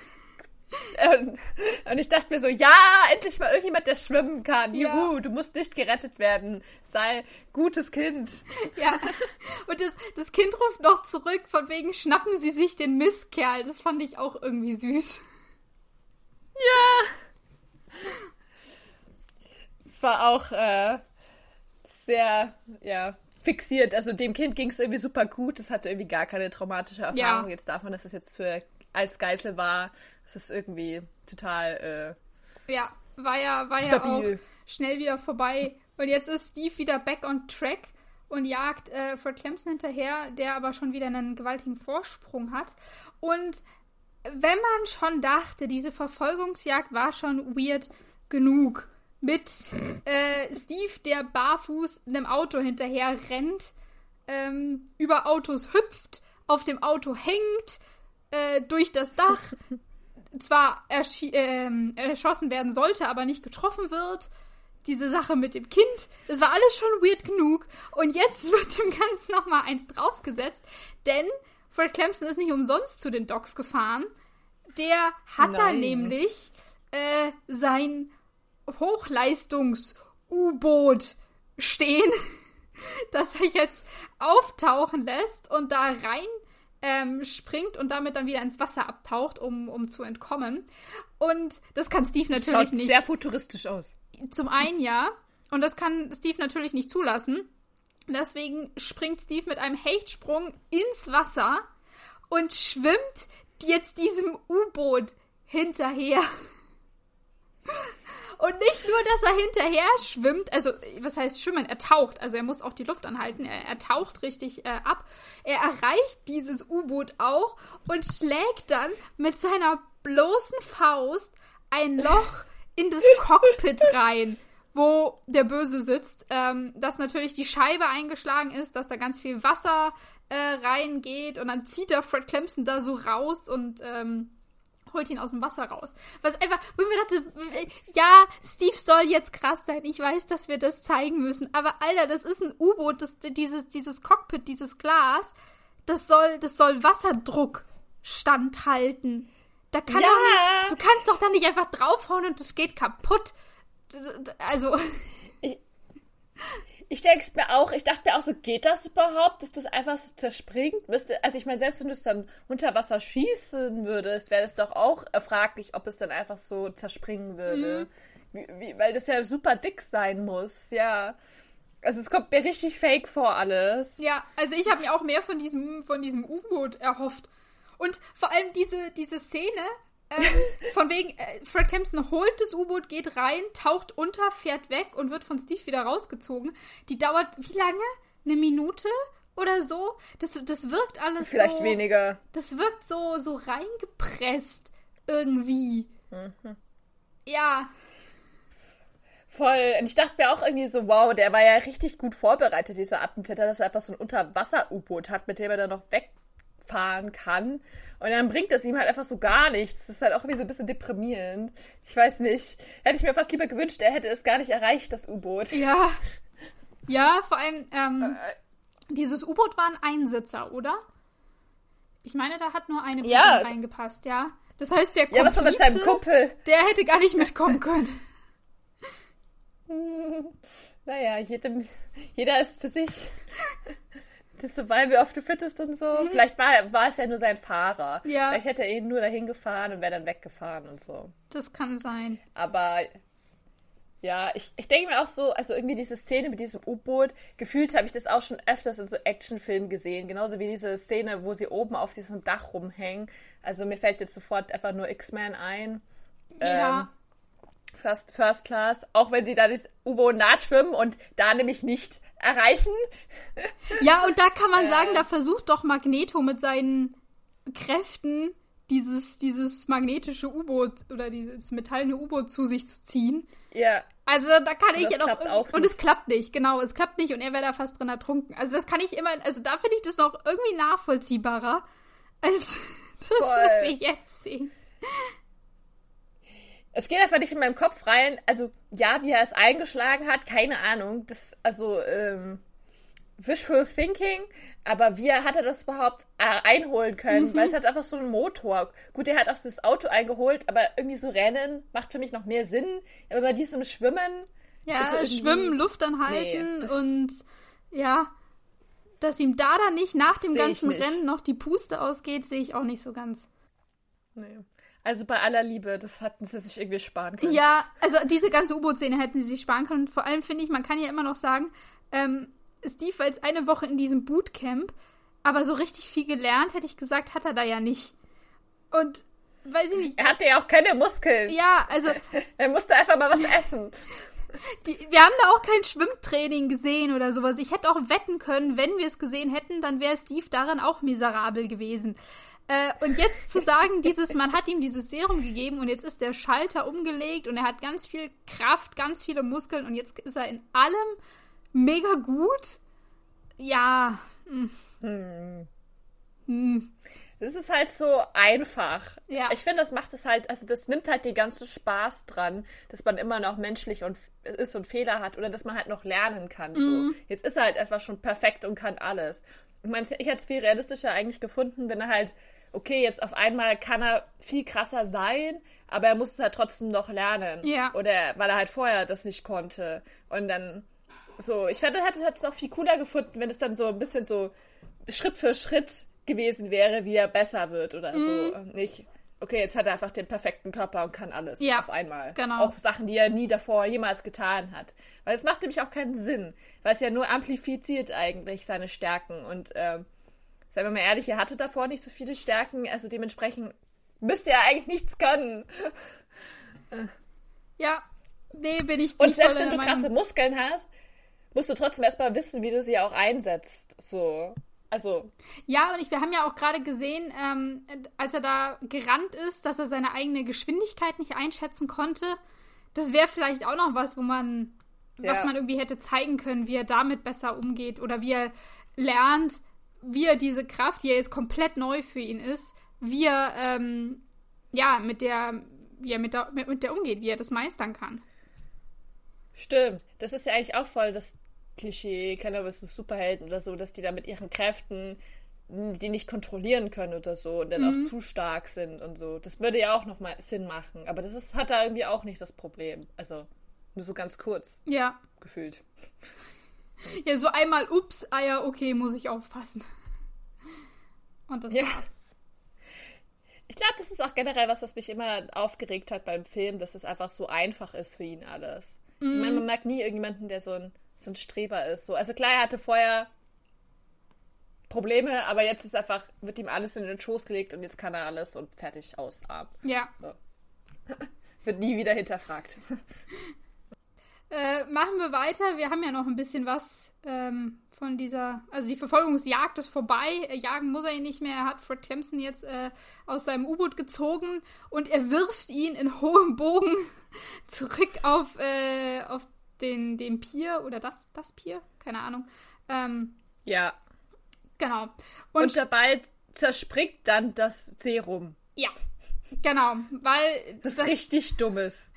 Und ich dachte mir so, ja, endlich mal irgendjemand, der schwimmen kann. Ja. Juhu, du musst nicht gerettet werden. Sei gutes Kind. Ja. Und das, das Kind ruft noch zurück, von wegen schnappen sie sich den Mistkerl. Das fand ich auch irgendwie süß. Ja. Es war auch äh, sehr, ja, fixiert. Also dem Kind ging es irgendwie super gut. Es hatte irgendwie gar keine traumatische Erfahrung ja. jetzt davon, dass es jetzt für als Geißel war. Es ist irgendwie total. Äh, ja, war ja, war stabil. ja auch schnell wieder vorbei. Und jetzt ist Steve wieder back on track und jagt äh, Fred Clemson hinterher, der aber schon wieder einen gewaltigen Vorsprung hat. Und wenn man schon dachte, diese Verfolgungsjagd war schon weird genug. Mit äh, Steve, der barfuß einem Auto hinterher rennt, ähm, über Autos hüpft, auf dem Auto hängt, äh, durch das Dach, zwar äh, erschossen werden sollte, aber nicht getroffen wird. Diese Sache mit dem Kind, das war alles schon weird genug. Und jetzt wird dem Ganzen nochmal eins draufgesetzt, denn Fred Clemson ist nicht umsonst zu den Docks gefahren. Der hat Nein. da nämlich äh, sein Hochleistungs-U-Boot stehen, das er jetzt auftauchen lässt und da rein ähm, springt und damit dann wieder ins Wasser abtaucht, um, um zu entkommen. Und das kann Steve natürlich Schaut nicht. sehr futuristisch aus. Zum einen ja. Und das kann Steve natürlich nicht zulassen. Deswegen springt Steve mit einem Hechtsprung ins Wasser und schwimmt jetzt diesem U-Boot hinterher. Und nicht nur, dass er hinterher schwimmt, also was heißt schwimmen? Er taucht, also er muss auch die Luft anhalten. Er, er taucht richtig äh, ab. Er erreicht dieses U-Boot auch und schlägt dann mit seiner bloßen Faust ein Loch in das Cockpit rein wo der Böse sitzt, ähm, dass natürlich die Scheibe eingeschlagen ist, dass da ganz viel Wasser äh, reingeht und dann zieht er Fred Clemson da so raus und ähm, holt ihn aus dem Wasser raus. Was einfach, wo ich mir dachte, ja, Steve soll jetzt krass sein. Ich weiß, dass wir das zeigen müssen. Aber Alter, das ist ein U-Boot, dieses, dieses Cockpit, dieses Glas, das soll, das soll Wasserdruck standhalten. Da kann Ja. nicht, du kannst doch da nicht einfach draufhauen und das geht kaputt. Also, Ich denke es mir auch, ich dachte mir auch so, geht das überhaupt, dass das einfach so zerspringt? Müsste, also ich meine, selbst wenn du es dann unter Wasser schießen würdest, wäre das doch auch fraglich, ob es dann einfach so zerspringen würde. Wie, wie, weil das ja super dick sein muss, ja. Also es kommt mir richtig fake vor alles. ja, also ich habe mir auch mehr von diesem, von diesem U-Boot erhofft. Und vor allem diese, diese Szene, ähm, von wegen, äh, Fred Kempson holt das U-Boot, geht rein, taucht unter, fährt weg und wird von Steve wieder rausgezogen. Die dauert wie lange? Eine Minute oder so? Das, das wirkt alles Vielleicht so. weniger. Das wirkt so, so reingepresst irgendwie. Ja, Voll. Und ich dachte mir auch irgendwie so, wow, der war ja richtig gut vorbereitet, dieser Attentäter, dass er einfach so ein Unterwasser-U-Boot hat, mit dem er dann noch wegfahren kann. Und dann bringt es ihm halt einfach so gar nichts. Das ist halt auch irgendwie so ein bisschen deprimierend. Ich weiß nicht. Hätte ich mir fast lieber gewünscht, er hätte es gar nicht erreicht, das U-Boot. ja. Ja, vor allem, ähm, dieses U-Boot war ein Einsitzer, oder? Ich meine, da hat nur eine Person Ja, reingepasst, ja. Das heißt, der Ja, was war mit seinem Komplize, Kumpel? der hätte gar nicht mitkommen können. Naja, jedem, jeder ist für sich. Das Survival of the Fittest und so. Vielleicht war, war es ja nur sein Fahrer. Mhm. Ja. Vielleicht hätte er ihn nur dahin gefahren und wäre dann weggefahren und so. Das kann sein. Aber ja, ich, ich denke mir auch so, also irgendwie diese Szene mit diesem U-Boot, gefühlt habe ich das auch schon öfters in so Actionfilmen gesehen. Genauso wie diese Szene, wo sie oben auf diesem Dach rumhängen. Also mir fällt jetzt sofort einfach nur X-Men ein. Ja. Ähm, First, First Class, auch wenn sie da das U-Boot nachschwimmen und da nämlich nicht erreichen. Ja, und da kann man sagen, da versucht doch Magneto mit seinen Kräften dieses, dieses magnetische U-Boot oder dieses metallene U-Boot zu sich zu ziehen. Ja, Also da kann ich das ja noch. auch und nicht. es klappt nicht, genau. Es klappt nicht und er wäre da fast drin ertrunken. Also das kann ich immer, also da finde ich das noch irgendwie nachvollziehbarer, als das, was Voll. wir jetzt sehen. Es geht einfach nicht in meinem Kopf rein. Also, ja, wie er es eingeschlagen hat, keine Ahnung. Das, also, ähm, Wishful Thinking, aber wie hat er das überhaupt äh, einholen können? Weil es hat einfach so einen Motor. Gut, er hat auch das Auto eingeholt, aber irgendwie so Rennen macht für mich noch mehr Sinn. Aber bei diesem Schwimmen. Ja, so schwimmen, Luft anhalten Nee, und ja, dass ihm da dann nicht nach dem ganzen nicht. Rennen noch die Puste ausgeht, sehe ich auch nicht so ganz. Nee. Also bei aller Liebe, das hatten sie sich irgendwie sparen können. Ja, also diese ganze U-Boot-Szene hätten sie sich sparen können. Vor allem finde ich, man kann ja immer noch sagen, ähm, Steve war jetzt eine Woche in diesem Bootcamp, aber so richtig viel gelernt, hätte ich gesagt, hat er da ja nicht. Und weiß ich nicht. Er hatte ja auch keine Muskeln. Ja, also Er musste einfach mal was essen. die, wir haben da auch kein Schwimmtraining gesehen oder sowas. Ich hätte auch wetten können, wenn wir es gesehen hätten, dann wäre Steve darin auch miserabel gewesen. Äh, und jetzt zu sagen, dieses, man hat ihm dieses Serum gegeben und jetzt ist der Schalter umgelegt und er hat ganz viel Kraft, ganz viele Muskeln und jetzt ist er in allem mega gut. Ja. hm. Hm. Das ist halt so einfach. Ja. Ich finde, das macht es halt, also das nimmt halt den ganzen Spaß dran, dass man immer noch menschlich und ist und Fehler hat oder dass man halt noch lernen kann. Mhm. So. Jetzt ist er halt einfach schon perfekt und kann alles. Ich meine, ich hätte es viel realistischer eigentlich gefunden, wenn er halt, okay, jetzt auf einmal kann er viel krasser sein, aber er muss es halt trotzdem noch lernen. Ja. Oder weil er halt vorher das nicht konnte. Und dann so, ich hätte es noch viel cooler gefunden, wenn es dann so ein bisschen so Schritt für Schritt gewesen wäre, wie er besser wird oder so. Und Nicht, okay, jetzt hat er einfach den perfekten Körper und kann alles Ja, auf einmal. genau. Auch Sachen, die er nie davor jemals getan hat. Weil es macht nämlich auch keinen Sinn, weil es ja nur amplifiziert eigentlich seine Stärken. Und ähm, seien wir mal ehrlich, er hatte davor nicht so viele Stärken, also dementsprechend müsste er eigentlich nichts können. Ja. Nee, bin ich bin Und selbst wenn du krasse Meinung. Muskeln hast, musst du trotzdem erstmal wissen, wie du sie auch einsetzt. So. Also, Ja, und ich, wir haben ja auch gerade gesehen, ähm, als er da gerannt ist, dass er seine eigene Geschwindigkeit nicht einschätzen konnte. Das wäre vielleicht auch noch was, wo man, was Ja. man irgendwie hätte zeigen können, wie er damit besser umgeht oder wie er lernt, wie er diese Kraft, die ja jetzt komplett neu für ihn ist, wie er, ähm, ja, mit der, wie er mit der, mit, mit der umgeht, wie er das meistern kann. Stimmt. Das ist ja eigentlich auch voll das Klischee, keine Ahnung, so Superhelden oder so, dass die da mit ihren Kräften die nicht kontrollieren können oder so und dann mhm. auch zu stark sind und so. Das würde ja auch nochmal Sinn machen. Aber das ist, hat da irgendwie auch nicht das Problem. Also nur so ganz kurz. Ja. Gefühlt. Ja, so einmal, ups, ah ja, okay, muss ich aufpassen. Und das ja. war's. Ich glaube, das ist auch generell was, was mich immer aufgeregt hat beim Film, dass es einfach so einfach ist für ihn alles. Mhm. Ich meine, man merkt nie irgendjemanden, der so ein, so ein Streber ist. So. Also klar, er hatte vorher Probleme, aber jetzt ist einfach, wird ihm alles in den Schoß gelegt und jetzt kann er alles und fertig aus ab. Ja. So. wird nie wieder hinterfragt. Äh, machen wir weiter. Wir haben ja noch ein bisschen was ähm, von dieser. Also die Verfolgungsjagd ist vorbei. Äh, jagen muss er ihn nicht mehr. Er hat Fred Clemson jetzt äh, aus seinem U-Boot gezogen und er wirft ihn in hohem Bogen zurück auf, äh, auf den, den Pier oder das, das Pier? Keine Ahnung. Ähm, ja. Genau. Und, und dabei zerspringt dann das Serum. Ja, Genau, weil. Das ist das, richtig dummes.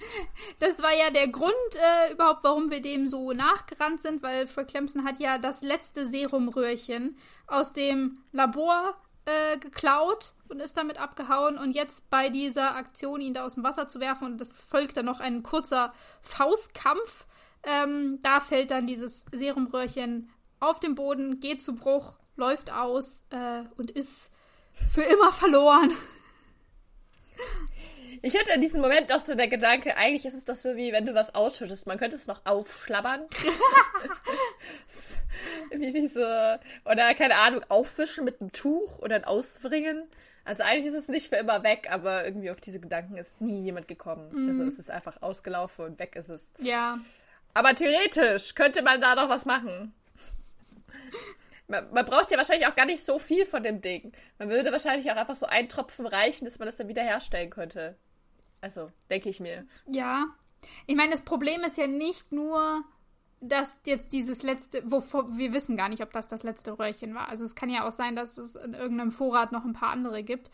Das war ja der Grund äh, überhaupt, warum wir dem so nachgerannt sind, weil Fred Clemson hat ja das letzte Serumröhrchen aus dem Labor äh, geklaut und ist damit abgehauen und jetzt bei dieser Aktion ihn da aus dem Wasser zu werfen und das folgt dann noch ein kurzer Faustkampf. Ähm, da fällt dann dieses Serumröhrchen auf den Boden, geht zu Bruch, läuft aus äh, und ist für immer verloren. Ich hatte in diesem Moment auch so der Gedanke, eigentlich ist es doch so wie wenn du was ausschüttest, man könnte es noch aufschlabbern. wie, wie so, oder keine Ahnung, aufwischen mit einem Tuch oder ein Ausbringen. Also eigentlich ist es nicht für immer weg, aber irgendwie auf diese Gedanken ist nie jemand gekommen. Mhm. Also es ist einfach ausgelaufen und weg ist es. Ja. Aber theoretisch könnte man da noch was machen. Man, man, braucht ja wahrscheinlich auch gar nicht so viel von dem Ding. Man würde wahrscheinlich auch einfach so einen Tropfen reichen, dass man das dann wieder herstellen könnte. Also, denke ich mir. Ja. Ich meine, das Problem ist ja nicht nur, dass jetzt dieses letzte, wovor wir wissen gar nicht, ob das das letzte Röhrchen war. Also es kann ja auch sein, dass es in irgendeinem Vorrat noch ein paar andere gibt.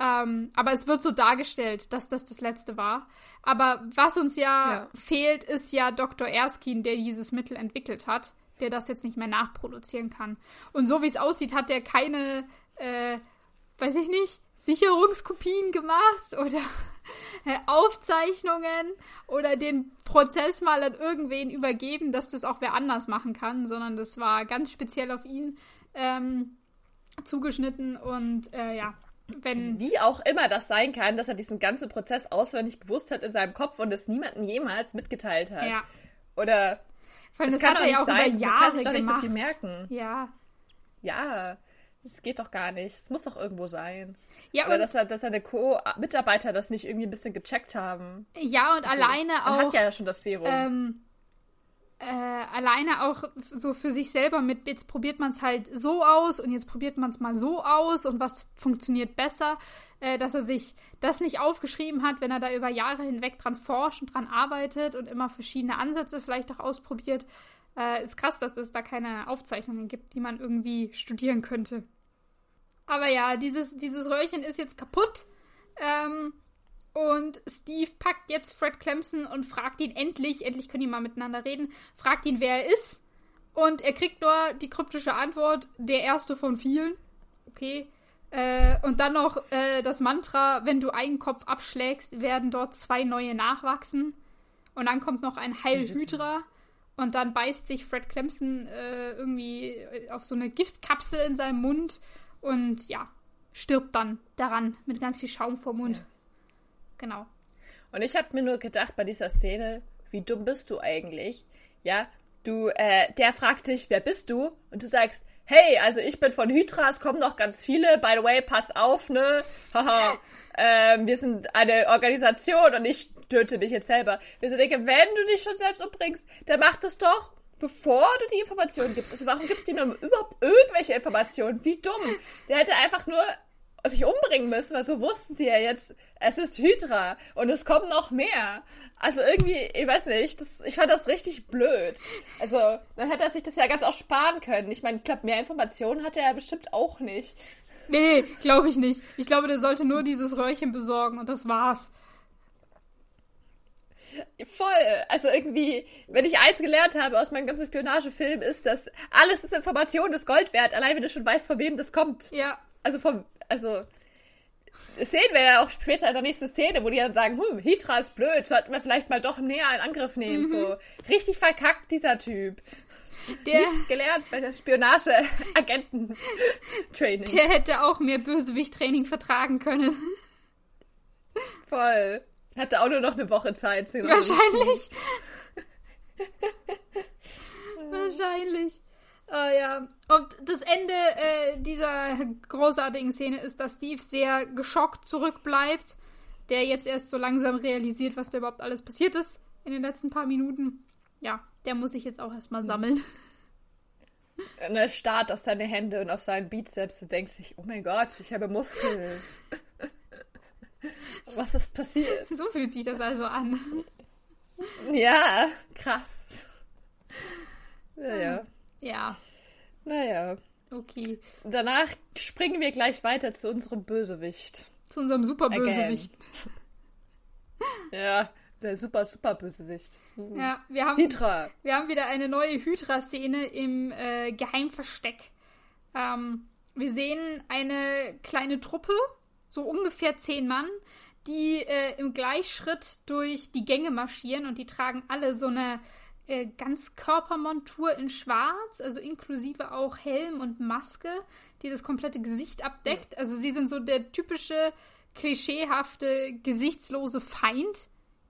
Ähm, aber es wird so dargestellt, dass das das letzte war. Aber was uns ja, ja, fehlt, ist ja Dr. Erskine, der dieses Mittel entwickelt hat, der das jetzt nicht mehr nachproduzieren kann. Und so wie es aussieht, hat er keine, äh, weiß ich nicht, Sicherungskopien gemacht oder äh, Aufzeichnungen oder den Prozess mal an irgendwen übergeben, dass das auch wer anders machen kann, sondern das war ganz speziell auf ihn ähm, zugeschnitten und äh, ja, wenn. Wie auch immer das sein kann, dass er diesen ganzen Prozess auswendig gewusst hat in seinem Kopf und es niemandem jemals mitgeteilt hat. Ja. Oder. Vor allem, das, das kann doch nicht sein. Man kann sich doch nicht so viel merken. Ja. Ja. Das geht doch gar nicht. Es muss doch irgendwo sein. Ja, Oder dass, dass seine Co-Mitarbeiter das nicht irgendwie ein bisschen gecheckt haben. Ja, und also, alleine auch. Man hat ja schon das Serum. Ähm, äh, alleine auch so für sich selber mit, jetzt probiert man es halt so aus und jetzt probiert man es mal so aus und was funktioniert besser, äh, dass er sich das nicht aufgeschrieben hat, wenn er da über Jahre hinweg dran forscht und dran arbeitet und immer verschiedene Ansätze vielleicht auch ausprobiert. Äh, ist krass, dass es da keine Aufzeichnungen gibt, die man irgendwie studieren könnte. Aber ja, dieses, dieses Röhrchen ist jetzt kaputt. Ähm, und Steve packt jetzt Fred Clemson und fragt ihn endlich, endlich können die mal miteinander reden, fragt ihn, wer er ist. Und er kriegt nur die kryptische Antwort, der erste von vielen. Okay. Äh, und dann noch äh, das Mantra, wenn du einen Kopf abschlägst, werden dort zwei neue nachwachsen. Und dann kommt noch ein Heilhydra. Und dann beißt sich Fred Clemson äh, irgendwie auf so eine Giftkapsel in seinem Mund und ja, stirbt dann daran mit ganz viel Schaum vor Mund. Ja. Genau. Und ich habe mir nur gedacht bei dieser Szene, wie dumm bist du eigentlich? Ja, du, äh, der fragt dich, wer bist du? Und du sagst, hey, also ich bin von Hydra, es kommen noch ganz viele, by the way, pass auf, ne? Haha, ähm, wir sind eine Organisation und ich töte mich jetzt selber. Wir so denke, wenn du dich schon selbst umbringst, dann mach das doch bevor du die Informationen gibst. Also warum gibst du ihm überhaupt irgendwelche Informationen? Wie dumm. Der hätte einfach nur sich umbringen müssen, weil so wussten sie ja jetzt, es ist Hydra und es kommen noch mehr. Also irgendwie, ich weiß nicht, das, ich fand das richtig blöd. Also, dann hätte er sich das ja ganz auch sparen können. Ich meine, ich glaube, mehr Informationen hatte er bestimmt auch nicht. Nee, glaube ich nicht. Ich glaube, der sollte nur dieses Röhrchen besorgen und das war's. Voll. Also irgendwie, wenn ich eins gelernt habe aus meinem ganzen Spionagefilm, ist, dass alles ist Information, ist Gold wert, allein wenn du schon weißt, von wem das kommt. Ja. Also vom, also das sehen wir ja auch später in der nächsten Szene, wo die dann sagen, hm, Hydra ist blöd, sollten wir vielleicht mal doch näher in Angriff nehmen. Mhm. So richtig verkackt dieser Typ. Der, Nicht gelernt bei der Spionage-Agenten-Training. Der hätte auch mehr Bösewicht-Training vertragen können. Voll. Hatte auch nur noch eine Woche Zeit. Wahrscheinlich. Wahrscheinlich. Uh, ja. Und das Ende äh, dieser großartigen Szene ist, dass Steve sehr geschockt zurückbleibt, der jetzt erst so langsam realisiert, was da überhaupt alles passiert ist in den letzten paar Minuten. Ja, der muss sich jetzt auch erstmal sammeln. Und er starrt auf seine Hände und auf seinen Bizeps und denkt sich, oh mein Gott, ich habe Muskeln. was ist passiert? So fühlt sich das also an. Ja, krass. Ja, ja. Ja. Naja. Okay. Danach springen wir gleich weiter zu unserem Bösewicht. Zu unserem Superbösewicht. ja, der super, super Bösewicht. Ja, wir haben, Hydra. Wir haben wieder eine neue Hydra-Szene im äh, Geheimversteck. Ähm, wir sehen eine kleine Truppe, so ungefähr zehn Mann, die äh, im Gleichschritt durch die Gänge marschieren und die tragen alle so eine äh, Ganzkörpermontur in Schwarz, also inklusive auch Helm und Maske, die das komplette Gesicht abdeckt. Also sie sind so der typische, klischeehafte, gesichtslose Feind,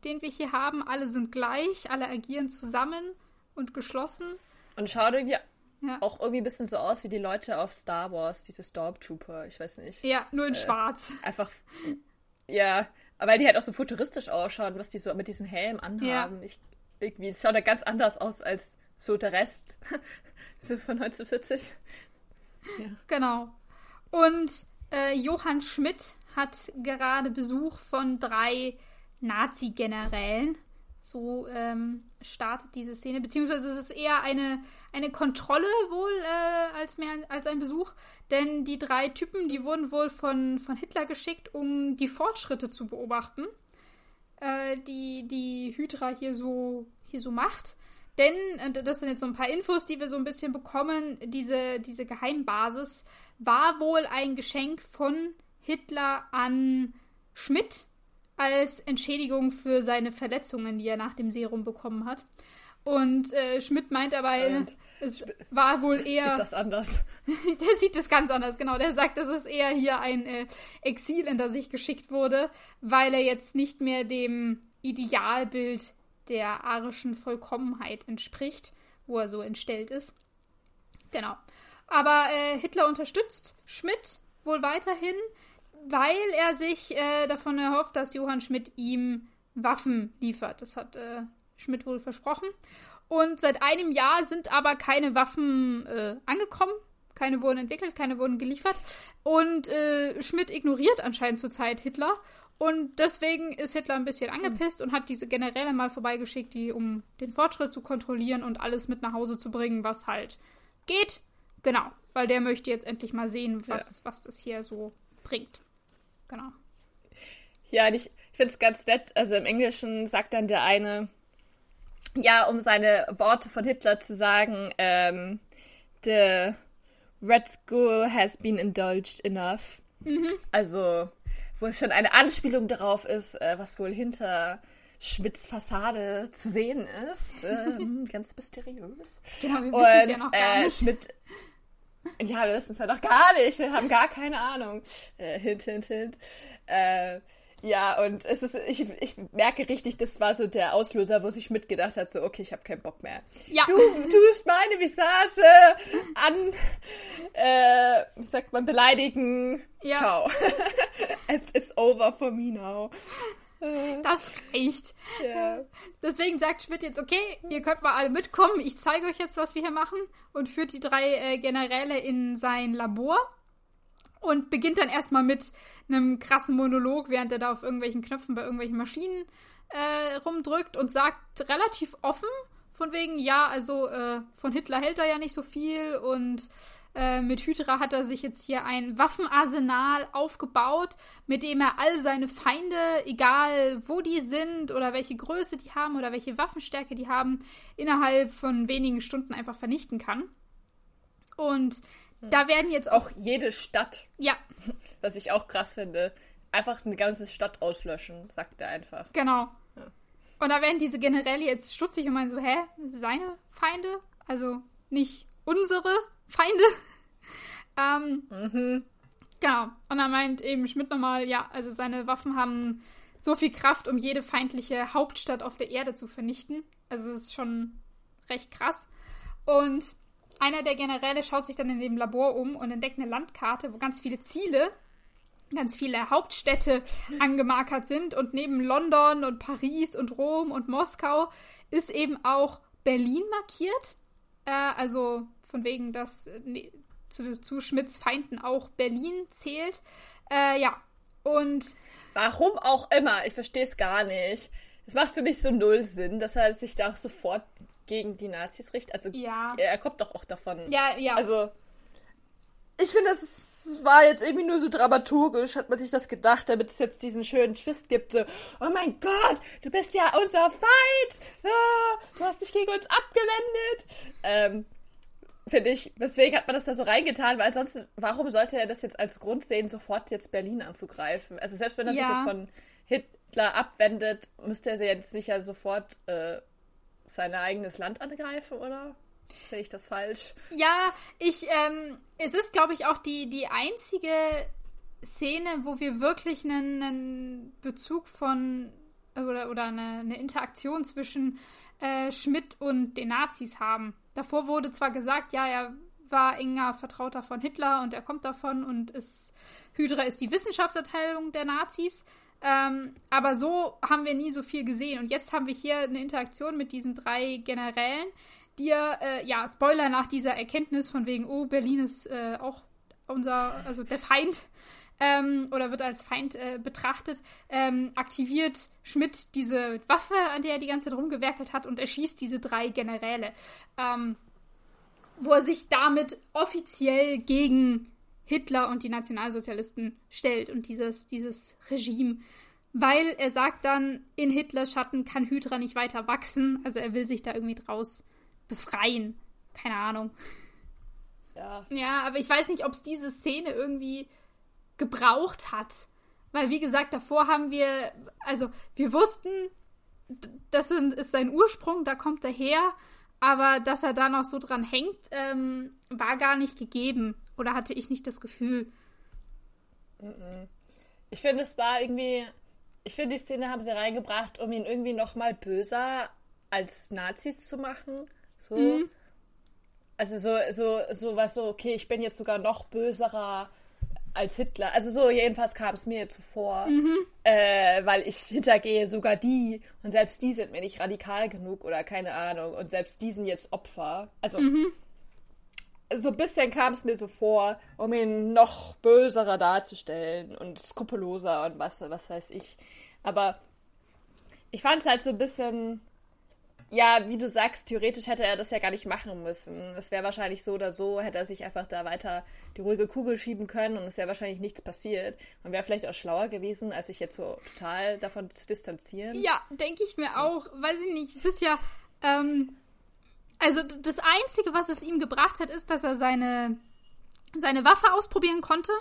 den wir hier haben. Alle sind gleich, alle agieren zusammen und geschlossen. Und schaut irgendwie ja. auch irgendwie ein bisschen so aus wie die Leute auf Star Wars, diese Stormtrooper, ich weiß nicht. Ja, nur in äh, schwarz. Einfach, ja, weil die halt auch so futuristisch ausschauen, was die so mit diesem Helm anhaben. Ja. Ich irgendwie, es schaut ja ganz anders aus als so der Rest. so von 1940. Ja. Genau. Und äh, Johann Schmidt hat gerade Besuch von drei Nazi-Generälen. So ähm, startet diese Szene, beziehungsweise es ist eher eine, eine Kontrolle wohl äh, als mehr als ein Besuch, denn die drei Typen, die wurden wohl von, von Hitler geschickt, um die Fortschritte zu beobachten äh, die die Hydra hier so, hier so macht. Denn, das sind jetzt so ein paar Infos, die wir so ein bisschen bekommen, diese, diese Geheimbasis war wohl ein Geschenk von Hitler an Schmidt als Entschädigung für seine Verletzungen, die er nach dem Serum bekommen hat. Und äh, Schmidt meint aber, Und es war wohl eher. Sieht das anders? der sieht es ganz anders, genau. Der sagt, dass es eher hier ein äh, Exil, in das sich geschickt wurde, weil er jetzt nicht mehr dem Idealbild der arischen Vollkommenheit entspricht, wo er so entstellt ist. Genau. Aber äh, Hitler unterstützt Schmidt wohl weiterhin, weil er sich äh, davon erhofft, dass Johann Schmidt ihm Waffen liefert. Das hat äh, Schmidt wohl versprochen. Und seit einem Jahr sind aber keine Waffen äh, angekommen. Keine wurden entwickelt, keine wurden geliefert. Und äh, Schmidt ignoriert anscheinend zurzeit Hitler. Und deswegen ist Hitler ein bisschen angepisst mhm. und hat diese Generäle mal vorbeigeschickt, die, um den Fortschritt zu kontrollieren und alles mit nach Hause zu bringen, was halt geht. Genau, weil der möchte jetzt endlich mal sehen, was, ja. was das hier so bringt. Genau. Ja, ich, ich finde es ganz nett. Also im Englischen sagt dann der eine, ja, um seine Worte von Hitler zu sagen, ähm, the Red School has been indulged enough. Mhm. Also, wo es schon eine Anspielung darauf ist, äh, was wohl hinter Schmidts Fassade zu sehen ist. Ähm, ganz mysteriös. Genau, wir wissen es ja noch gar äh, nicht. Schmidt, ja, wir wissen es ja noch gar nicht. Wir haben gar keine Ahnung. Äh, hint, hint, hint. Äh, ja, und es ist, ich, ich merke richtig, das war so der Auslöser, wo sich mitgedacht hat, so, okay, ich habe keinen Bock mehr. Ja. Du tust meine Visage an, äh, wie sagt man, beleidigen. Ja. Ciao. es ist over for me now. Das reicht. Ja. Deswegen sagt Schmidt jetzt, okay, ihr könnt mal alle mitkommen, ich zeige euch jetzt, was wir hier machen und führt die drei äh, Generäle in sein Labor. Und beginnt dann erstmal mit einem krassen Monolog, während er da auf irgendwelchen Knöpfen bei irgendwelchen Maschinen äh, rumdrückt und sagt relativ offen, von wegen, ja, also äh, von Hitler hält er ja nicht so viel und äh, mit Hydra hat er sich jetzt hier ein Waffenarsenal aufgebaut, mit dem er all seine Feinde, egal wo die sind oder welche Größe die haben oder welche Waffenstärke die haben, innerhalb von wenigen Stunden einfach vernichten kann. Und da werden jetzt auch, auch jede Stadt. Ja. Was ich auch krass finde. Einfach eine ganze Stadt auslöschen, sagt er einfach. Genau. Ja. Und da werden diese Generäle jetzt stutzig und meinen so, hä? Seine Feinde? Also nicht unsere Feinde? ähm, mhm. Genau. Und dann meint eben Schmidt nochmal, ja, also seine Waffen haben so viel Kraft, um jede feindliche Hauptstadt auf der Erde zu vernichten. Also es ist schon recht krass. Und einer der Generäle schaut sich dann in dem Labor um und entdeckt eine Landkarte, wo ganz viele Ziele, ganz viele Hauptstädte angemarkert sind. Und neben London und Paris und Rom und Moskau ist eben auch Berlin markiert. Äh, also von wegen, dass ne, zu, zu, Schmidts Feinden auch Berlin zählt. Äh, ja, und. Warum auch immer, ich verstehe es gar nicht. Es macht für mich so null Sinn, dass er sich da sofort gegen die Nazis richtet. Also ja. er kommt doch auch davon. Ja, ja. Also ich finde, das war jetzt irgendwie nur so dramaturgisch, hat man sich das gedacht, damit es jetzt diesen schönen Twist gibt. So, oh mein Gott, du bist ja unser Feind! Ah, du hast dich gegen uns abgewendet! Ähm, finde ich, deswegen hat man das da so reingetan, weil sonst, warum sollte er das jetzt als Grund sehen, sofort jetzt Berlin anzugreifen? Also selbst wenn er ja. sich jetzt von Hitler abwendet, müsste er jetzt sicher sofort äh, sein eigenes Land angreifen, oder? Sehe ich das falsch? Ja, ich, ähm, es ist, glaube ich, auch die, die einzige Szene, wo wir wirklich einen, einen Bezug von oder, oder eine, eine Interaktion zwischen äh, Schmidt und den Nazis haben. Davor wurde zwar gesagt, ja, er war enger Vertrauter von Hitler und er kommt davon und ist, Hydra ist die Wissenschaftsabteilung der Nazis. Ähm, aber so haben wir nie so viel gesehen. Und jetzt haben wir hier eine Interaktion mit diesen drei Generälen, die äh, ja, Spoiler nach dieser Erkenntnis von wegen, oh, Berlin ist äh, auch unser, also der Feind, ähm, oder wird als Feind äh, betrachtet, ähm, aktiviert Schmidt diese Waffe, an der er die ganze Zeit rumgewerkelt hat und erschießt diese drei Generäle. Ähm, wo er sich damit offiziell gegen Hitler und die Nationalsozialisten stellt und dieses, dieses Regime. Weil er sagt dann, in Hitlers Schatten kann Hydra nicht weiter wachsen. Also er will sich da irgendwie draus befreien. Keine Ahnung. Ja. Ja, aber ich weiß nicht, ob es diese Szene irgendwie gebraucht hat. Weil, wie gesagt, davor haben wir, also wir wussten, das ist sein Ursprung, da kommt er her, aber dass er da noch so dran hängt, ähm, war gar nicht gegeben. Oder hatte ich nicht das Gefühl? Ich finde, es war irgendwie. Ich finde, die Szene haben sie reingebracht, um ihn irgendwie noch mal böser als Nazis zu machen. So. Mhm. Also so, so, so was so, okay, ich bin jetzt sogar noch böserer als Hitler. Also so jedenfalls kam es mir jetzt so vor, mhm. äh, weil ich hintergehe sogar die und selbst die sind mir nicht radikal genug oder keine Ahnung und selbst die sind jetzt Opfer. Also mhm so ein bisschen kam es mir so vor, um ihn noch böserer darzustellen und skrupelloser und was, was weiß ich. Aber ich fand es halt so ein bisschen, ja, wie du sagst, theoretisch hätte er das ja gar nicht machen müssen. Es wäre wahrscheinlich so oder so, hätte er sich einfach da weiter die ruhige Kugel schieben können und es wäre wahrscheinlich nichts passiert. Und wäre vielleicht auch schlauer gewesen, als sich jetzt so total davon zu distanzieren. Ja, denke ich mir auch. Weiß ich nicht. Es ist ja, ähm, also das Einzige, was es ihm gebracht hat, ist, dass er seine, seine Waffe ausprobieren konnte.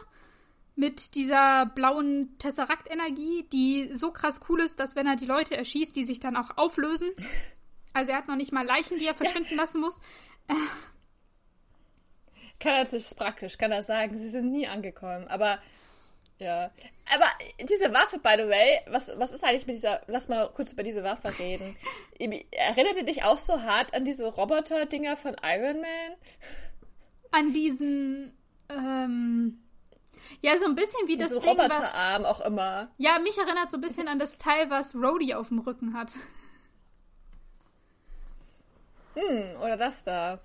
Mit dieser blauen Tesseract-Energie, die so krass cool ist, dass wenn er die Leute erschießt, die sich dann auch auflösen. Also er hat noch nicht mal Leichen, die er verschwinden ja. lassen muss. Kann natürlich praktisch, kann er sagen, sie sind nie angekommen. Aber ja. Aber diese Waffe, by the way, was, was ist eigentlich mit dieser. Lass mal kurz über diese Waffe reden. Erinnert ihr dich auch so hart an diese Roboter-Dinger von Iron Man? An diesen. Ähm, ja, so ein bisschen wie Diese das Ding, Roboterarm auch immer. Ja, mich erinnert so ein bisschen an das Teil, was Rhodey auf dem Rücken hat. Hm, oder das da.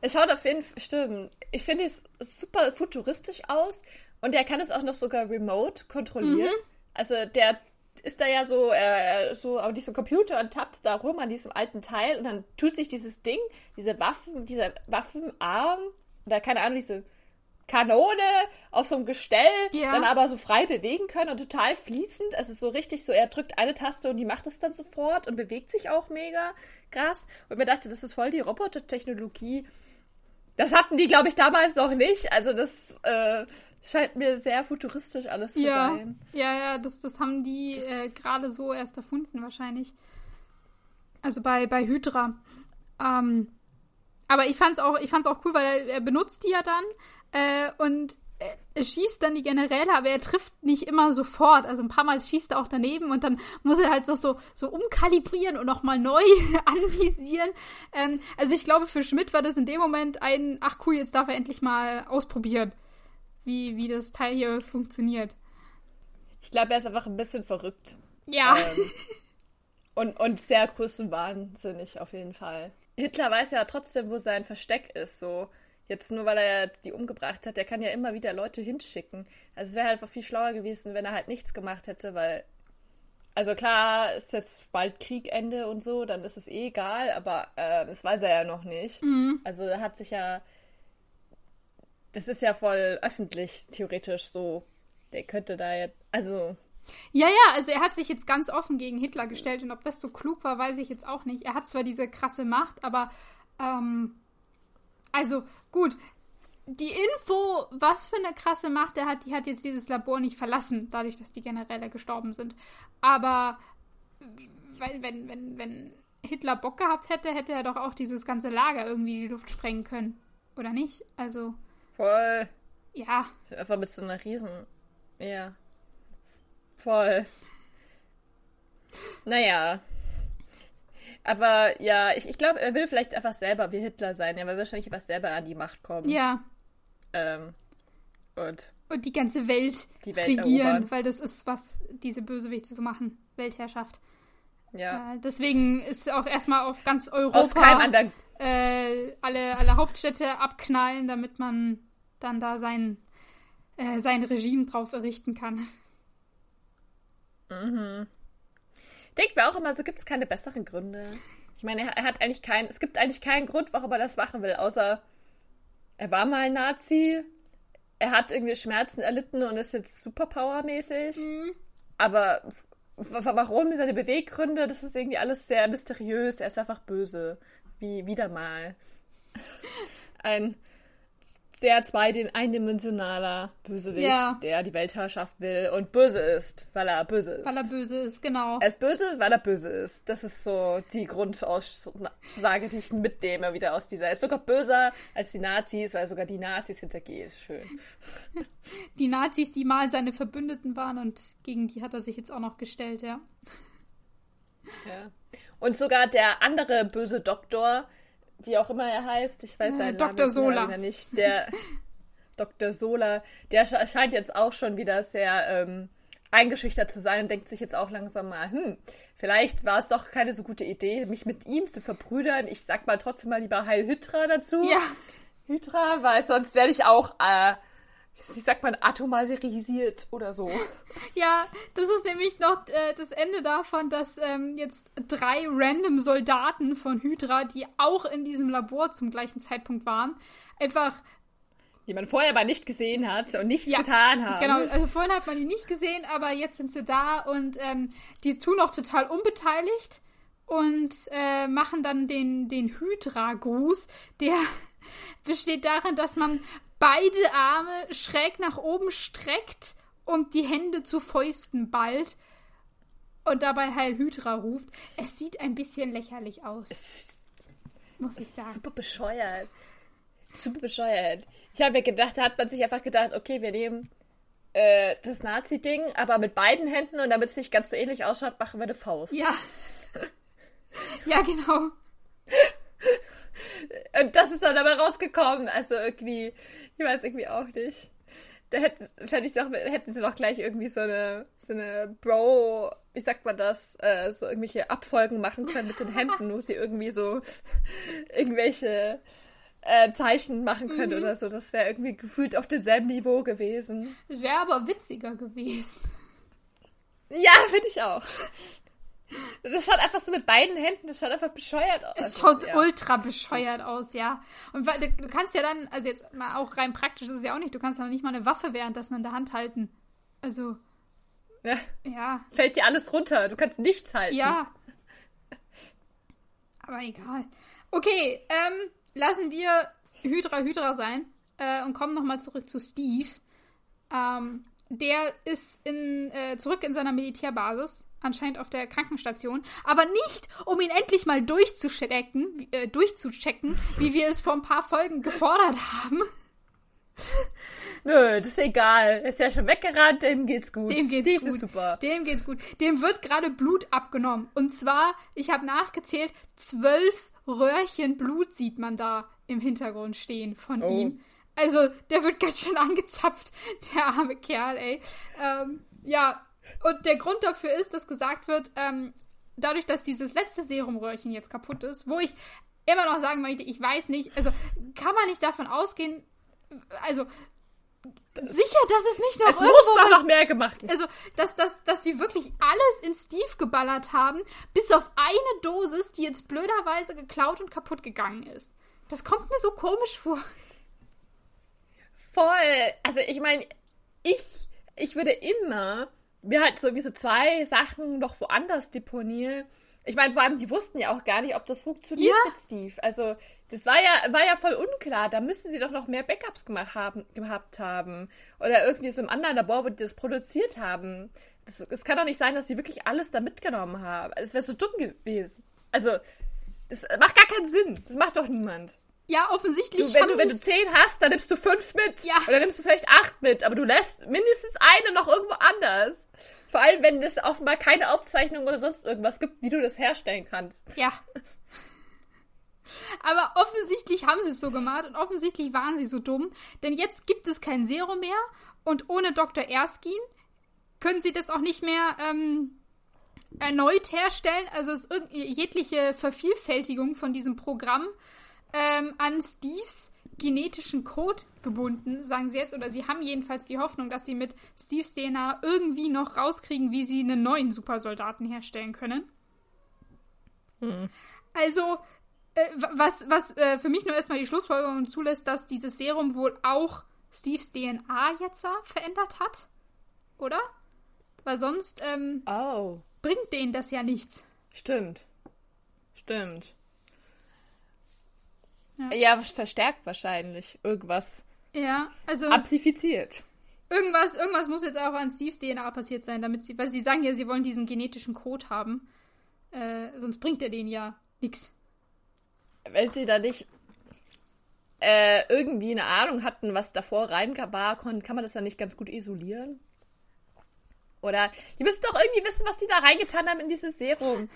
Es schaut auf jeden Fall, stimmt. Ich finde es super futuristisch aus und er kann es auch noch sogar remote kontrollieren. Mhm. Also der ist da ja so, äh, so auf diesem Computer und tappt da rum an diesem alten Teil und dann tut sich dieses Ding, diese Waffen, dieser Waffenarm, oder keine Ahnung, diese Kanone auf so einem Gestell, ja. dann aber so frei bewegen können und total fließend. Also so richtig so, er drückt eine Taste und die macht es dann sofort und bewegt sich auch mega krass. Und mir dachte, das ist voll die Robotertechnologie. Das hatten die, glaube ich, damals noch nicht. Also das äh, scheint mir sehr futuristisch alles zu ja. sein. Ja, ja, das, das haben die äh, gerade so erst erfunden wahrscheinlich. Also bei, bei Hydra. Ähm, aber ich fand's auch, ich fand's auch cool, weil er, er benutzt die ja dann äh, und er schießt dann die Generäle, aber er trifft nicht immer sofort. Also ein paar Mal schießt er auch daneben und dann muss er halt so, so, so umkalibrieren und nochmal neu anvisieren. Ähm, also ich glaube, für Schmidt war das in dem Moment ein, ach cool, jetzt darf er endlich mal ausprobieren, wie, wie das Teil hier funktioniert. Ich glaube, er ist einfach ein bisschen verrückt. Ja. Ähm, und, und sehr größenwahnsinnig auf jeden Fall. Hitler weiß ja trotzdem, wo sein Versteck ist. So, jetzt nur weil er die umgebracht hat, der kann ja immer wieder Leute hinschicken. Also es wäre halt einfach viel schlauer gewesen, wenn er halt nichts gemacht hätte, weil. Also klar, ist jetzt bald Kriegende und so, dann ist es eh egal, aber äh, das weiß er ja noch nicht. Mhm. Also er hat sich ja. Das ist ja voll öffentlich, theoretisch so. Der könnte da jetzt. Also. Ja, ja, also er hat sich jetzt ganz offen gegen Hitler gestellt und ob das so klug war, weiß ich jetzt auch nicht. Er hat zwar diese krasse Macht, aber ähm, also gut, die Info, was für eine krasse Macht er hat, die hat jetzt dieses Labor nicht verlassen, dadurch, dass die Generäle gestorben sind. Aber weil, wenn, wenn, wenn Hitler Bock gehabt hätte, hätte er doch auch dieses ganze Lager irgendwie in die Luft sprengen können. Oder nicht? Also. Voll. Ja. Einfach mit so einer Riesen. Ja. Voll. Naja. Aber ja, ich, ich glaube, er will vielleicht einfach selber wie Hitler sein. Er will wahrscheinlich einfach selber an die Macht kommen. Ja. Ähm, und, und die ganze Welt, die Welt regieren, erobern. weil das ist, was diese Bösewichte so machen. Weltherrschaft. Ja. Äh, deswegen ist auch erstmal auf ganz Europa Aus keinem anderen äh, alle, alle Hauptstädte abknallen, damit man dann da sein, äh, sein Regime drauf errichten kann. Mhm. Denkt mir auch immer, so gibt es keine besseren Gründe. Ich meine, er, hat eigentlich keinen, es gibt eigentlich keinen Grund, warum er das machen will, außer er war mal ein Nazi, er hat irgendwie Schmerzen erlitten und ist jetzt superpowermäßig. Mhm. Aber warum seine Beweggründe, das ist irgendwie alles sehr mysteriös. Er ist einfach böse. Wie wieder mal. Ein sehr zweidin eindimensionaler Bösewicht, Ja. der die Weltherrschaft will und böse ist, weil er böse ist. Weil er böse ist, genau. Er ist böse, weil er böse ist. Das ist so die Grundaussage, die ich mitnehme wieder aus dieser. Er ist sogar böser als die Nazis, weil er sogar die Nazis hintergeht. Schön. Die Nazis, die mal seine Verbündeten waren und gegen die hat er sich jetzt auch noch gestellt, ja. Ja. Und sogar der andere böse Doktor, wie auch immer er heißt, ich weiß Äh, seinen Dr. Namen Sola. wieder nicht, der Dr. Sola, der sche- scheint jetzt auch schon wieder sehr ähm, eingeschüchtert zu sein und denkt sich jetzt auch langsam mal, hm, vielleicht war es doch keine so gute Idee, mich mit ihm zu verbrüdern. Ich sag mal trotzdem mal lieber Heil Hydra dazu. Ja, Hydra, weil sonst werde ich auch, äh, wie sagt man, atomarisiert oder so. ja, das ist nämlich noch äh, das Ende davon, dass ähm, jetzt drei random Soldaten von Hydra, die auch in diesem Labor zum gleichen Zeitpunkt waren, einfach Die man vorher aber nicht gesehen hat und nichts Ja, getan haben. Genau, also vorhin hat man die nicht gesehen, aber jetzt sind sie da und ähm, die tun auch total unbeteiligt und äh, machen dann den, den Hydra-Gruß, der besteht darin, dass man beide Arme schräg nach oben streckt und die Hände zu Fäusten ballt und dabei Heil Hydra ruft. Es sieht ein bisschen lächerlich aus, Es muss ich sagen. super bescheuert. Super bescheuert. Ich habe mir gedacht, da hat man sich einfach gedacht, okay, wir nehmen äh, das Nazi-Ding, aber mit beiden Händen und damit es nicht ganz so ähnlich ausschaut, machen wir eine Faust. Ja. ja, genau. Und das ist dann dabei rausgekommen. Also irgendwie, ich weiß irgendwie auch nicht. Da hätte, hätte ich doch, hätten sie doch gleich irgendwie so eine, so eine Bro, wie sagt man das, äh, so irgendwelche Abfolgen machen können mit den Händen, wo sie irgendwie so irgendwelche äh, Zeichen machen können mhm. oder so. Das wäre irgendwie gefühlt auf demselben Niveau gewesen. Es wäre aber witziger gewesen. Ja, finde ich auch. Das schaut einfach so mit beiden Händen, das schaut einfach bescheuert aus. Es schaut ja. ultra bescheuert aus, ja. Und du kannst ja dann, also jetzt mal auch rein praktisch ist es ja auch nicht, du kannst ja nicht mal eine Waffe währenddessen in der Hand halten. Also. Ja. ja. Fällt dir alles runter, du kannst nichts halten. Ja. Aber egal. Okay, ähm, lassen wir Hydra Hydra sein äh, und kommen nochmal zurück zu Steve. Ähm, der ist in, äh, zurück in seiner Militärbasis, anscheinend auf der Krankenstation, aber nicht, um ihn endlich mal durchzuchecken, äh, durchzuchecken, wie wir es vor ein paar Folgen gefordert haben. Nö, das ist egal. Er ist ja schon weggerannt, dem geht's gut. Dem geht's Steve gut. ist super. Dem geht's gut. Dem wird gerade Blut abgenommen. Und zwar, ich habe nachgezählt, zwölf Röhrchen Blut sieht man da im Hintergrund stehen von oh. ihm. Also, der wird ganz schön angezapft, der arme Kerl, ey. Ähm, ja, und der Grund dafür ist, dass gesagt wird, ähm, dadurch, dass dieses letzte Serumröhrchen jetzt kaputt ist, wo ich immer noch sagen möchte, ich weiß nicht, also kann man nicht davon ausgehen, also sicher, dass es nicht noch es muss doch noch mehr gemacht werden. Also, dass, dass, dass sie wirklich alles in Steve geballert haben, bis auf eine Dosis, die jetzt blöderweise geklaut und kaputt gegangen ist. Das kommt mir so komisch vor. Voll. Also ich meine, ich, ich würde immer mir halt sowieso zwei Sachen noch woanders deponieren. Ich meine, vor allem, die wussten ja auch gar nicht, ob das funktioniert ja. mit Steve. Also, das war ja, war ja voll unklar. Da müssen sie doch noch mehr Backups gemacht haben, gehabt haben. Oder irgendwie so im anderen Labor, wo die das produziert haben. Es kann doch nicht sein, dass sie wirklich alles da mitgenommen haben. Es wäre so dumm gewesen. Also, das macht gar keinen Sinn. Das macht doch niemand. Ja, offensichtlich. Du, wenn, du, wenn du zehn hast, dann nimmst du fünf mit. Ja. Oder nimmst du vielleicht acht mit, aber du lässt mindestens eine noch irgendwo anders. Vor allem, wenn es offenbar keine Aufzeichnung oder sonst irgendwas gibt, wie du das herstellen kannst. Ja. Aber offensichtlich haben sie es so gemacht und offensichtlich waren sie so dumm, denn jetzt gibt es kein Serum mehr und ohne Dr. Erskine können sie das auch nicht mehr ähm, erneut herstellen. Also es ist jegliche Vervielfältigung von diesem Programm ähm, an Steves genetischen Code gebunden, sagen sie jetzt, oder sie haben jedenfalls die Hoffnung, dass sie mit Steves DNA irgendwie noch rauskriegen, wie sie einen neuen Supersoldaten herstellen können. Hm. Also, äh, was, was äh, für mich nur erstmal die Schlussfolgerung zulässt, dass dieses Serum wohl auch Steves DNA jetzt verändert hat. Oder? Weil sonst ähm, oh. bringt denen das ja nichts. Stimmt. Stimmt. Ja. ja, verstärkt wahrscheinlich. Irgendwas. Ja, also. Amplifiziert. Irgendwas, irgendwas muss jetzt auch an Steves DNA passiert sein, damit sie, weil sie sagen ja, sie wollen diesen genetischen Code haben. Äh, sonst bringt er denen ja nichts. Wenn sie da nicht äh, irgendwie eine Ahnung hatten, was davor rein war, kann man das dann nicht ganz gut isolieren? Oder die müssen doch irgendwie wissen, was die da reingetan haben in dieses Serum.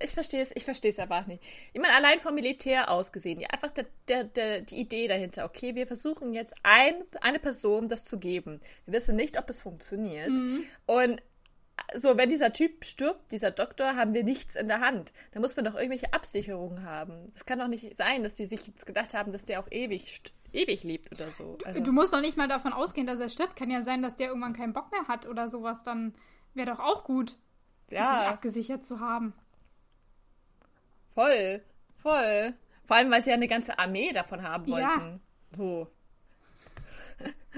Ich verstehe es, ich verstehe es einfach nicht. Ich meine, allein vom Militär aus gesehen, ja, einfach der, der, der, die Idee dahinter, okay, wir versuchen jetzt ein, eine Person das zu geben. Wir wissen nicht, ob es funktioniert. Mhm. Und so, wenn dieser Typ stirbt, dieser Doktor, haben wir nichts in der Hand. Da muss man doch irgendwelche Absicherungen haben. Es kann doch nicht sein, dass die sich jetzt gedacht haben, dass der auch ewig, ewig lebt oder so. Also. Du, musst doch nicht mal davon ausgehen, dass er stirbt. Kann ja sein, dass der irgendwann keinen Bock mehr hat oder sowas. Dann wäre doch auch gut, ja. sich abgesichert zu haben. Voll, voll. Vor allem, weil sie ja eine ganze Armee davon haben wollten. Ja. So.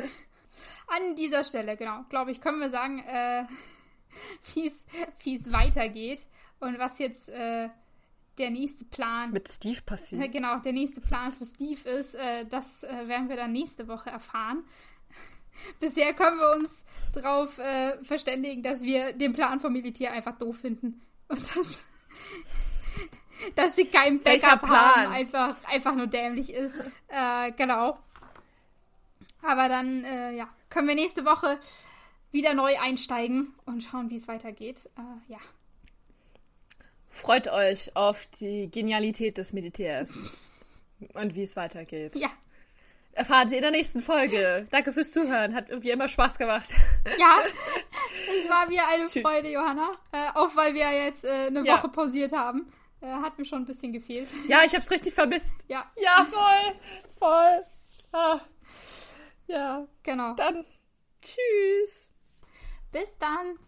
An dieser Stelle, genau, glaube ich, können wir sagen, äh, wie es weitergeht und was jetzt äh, der nächste Plan mit Steve passiert. Äh, genau, der nächste Plan für Steve ist, äh, das äh, werden wir dann nächste Woche erfahren. Bisher können wir uns darauf äh, verständigen, dass wir den Plan vom Militär einfach doof finden und dass, dass sie keinen Backup haben, einfach, einfach nur dämlich ist. Äh, genau. Aber dann, ja, können wir nächste Woche wieder neu einsteigen und schauen, wie es weitergeht. Äh, ja. Freut euch auf die Genialität des Militärs und wie es weitergeht. Ja. Erfahren Sie in der nächsten Folge. Danke fürs Zuhören. Hat irgendwie immer Spaß gemacht. Ja, es war mir eine Freude, Johanna. Äh, auch weil wir jetzt äh, eine ja. Woche pausiert haben. Äh, hat mir schon ein bisschen gefehlt. Ja, ich hab's richtig vermisst. Ja. Ja, voll. Voll. Ah. Ja. Genau. Dann tschüss. Bis dann.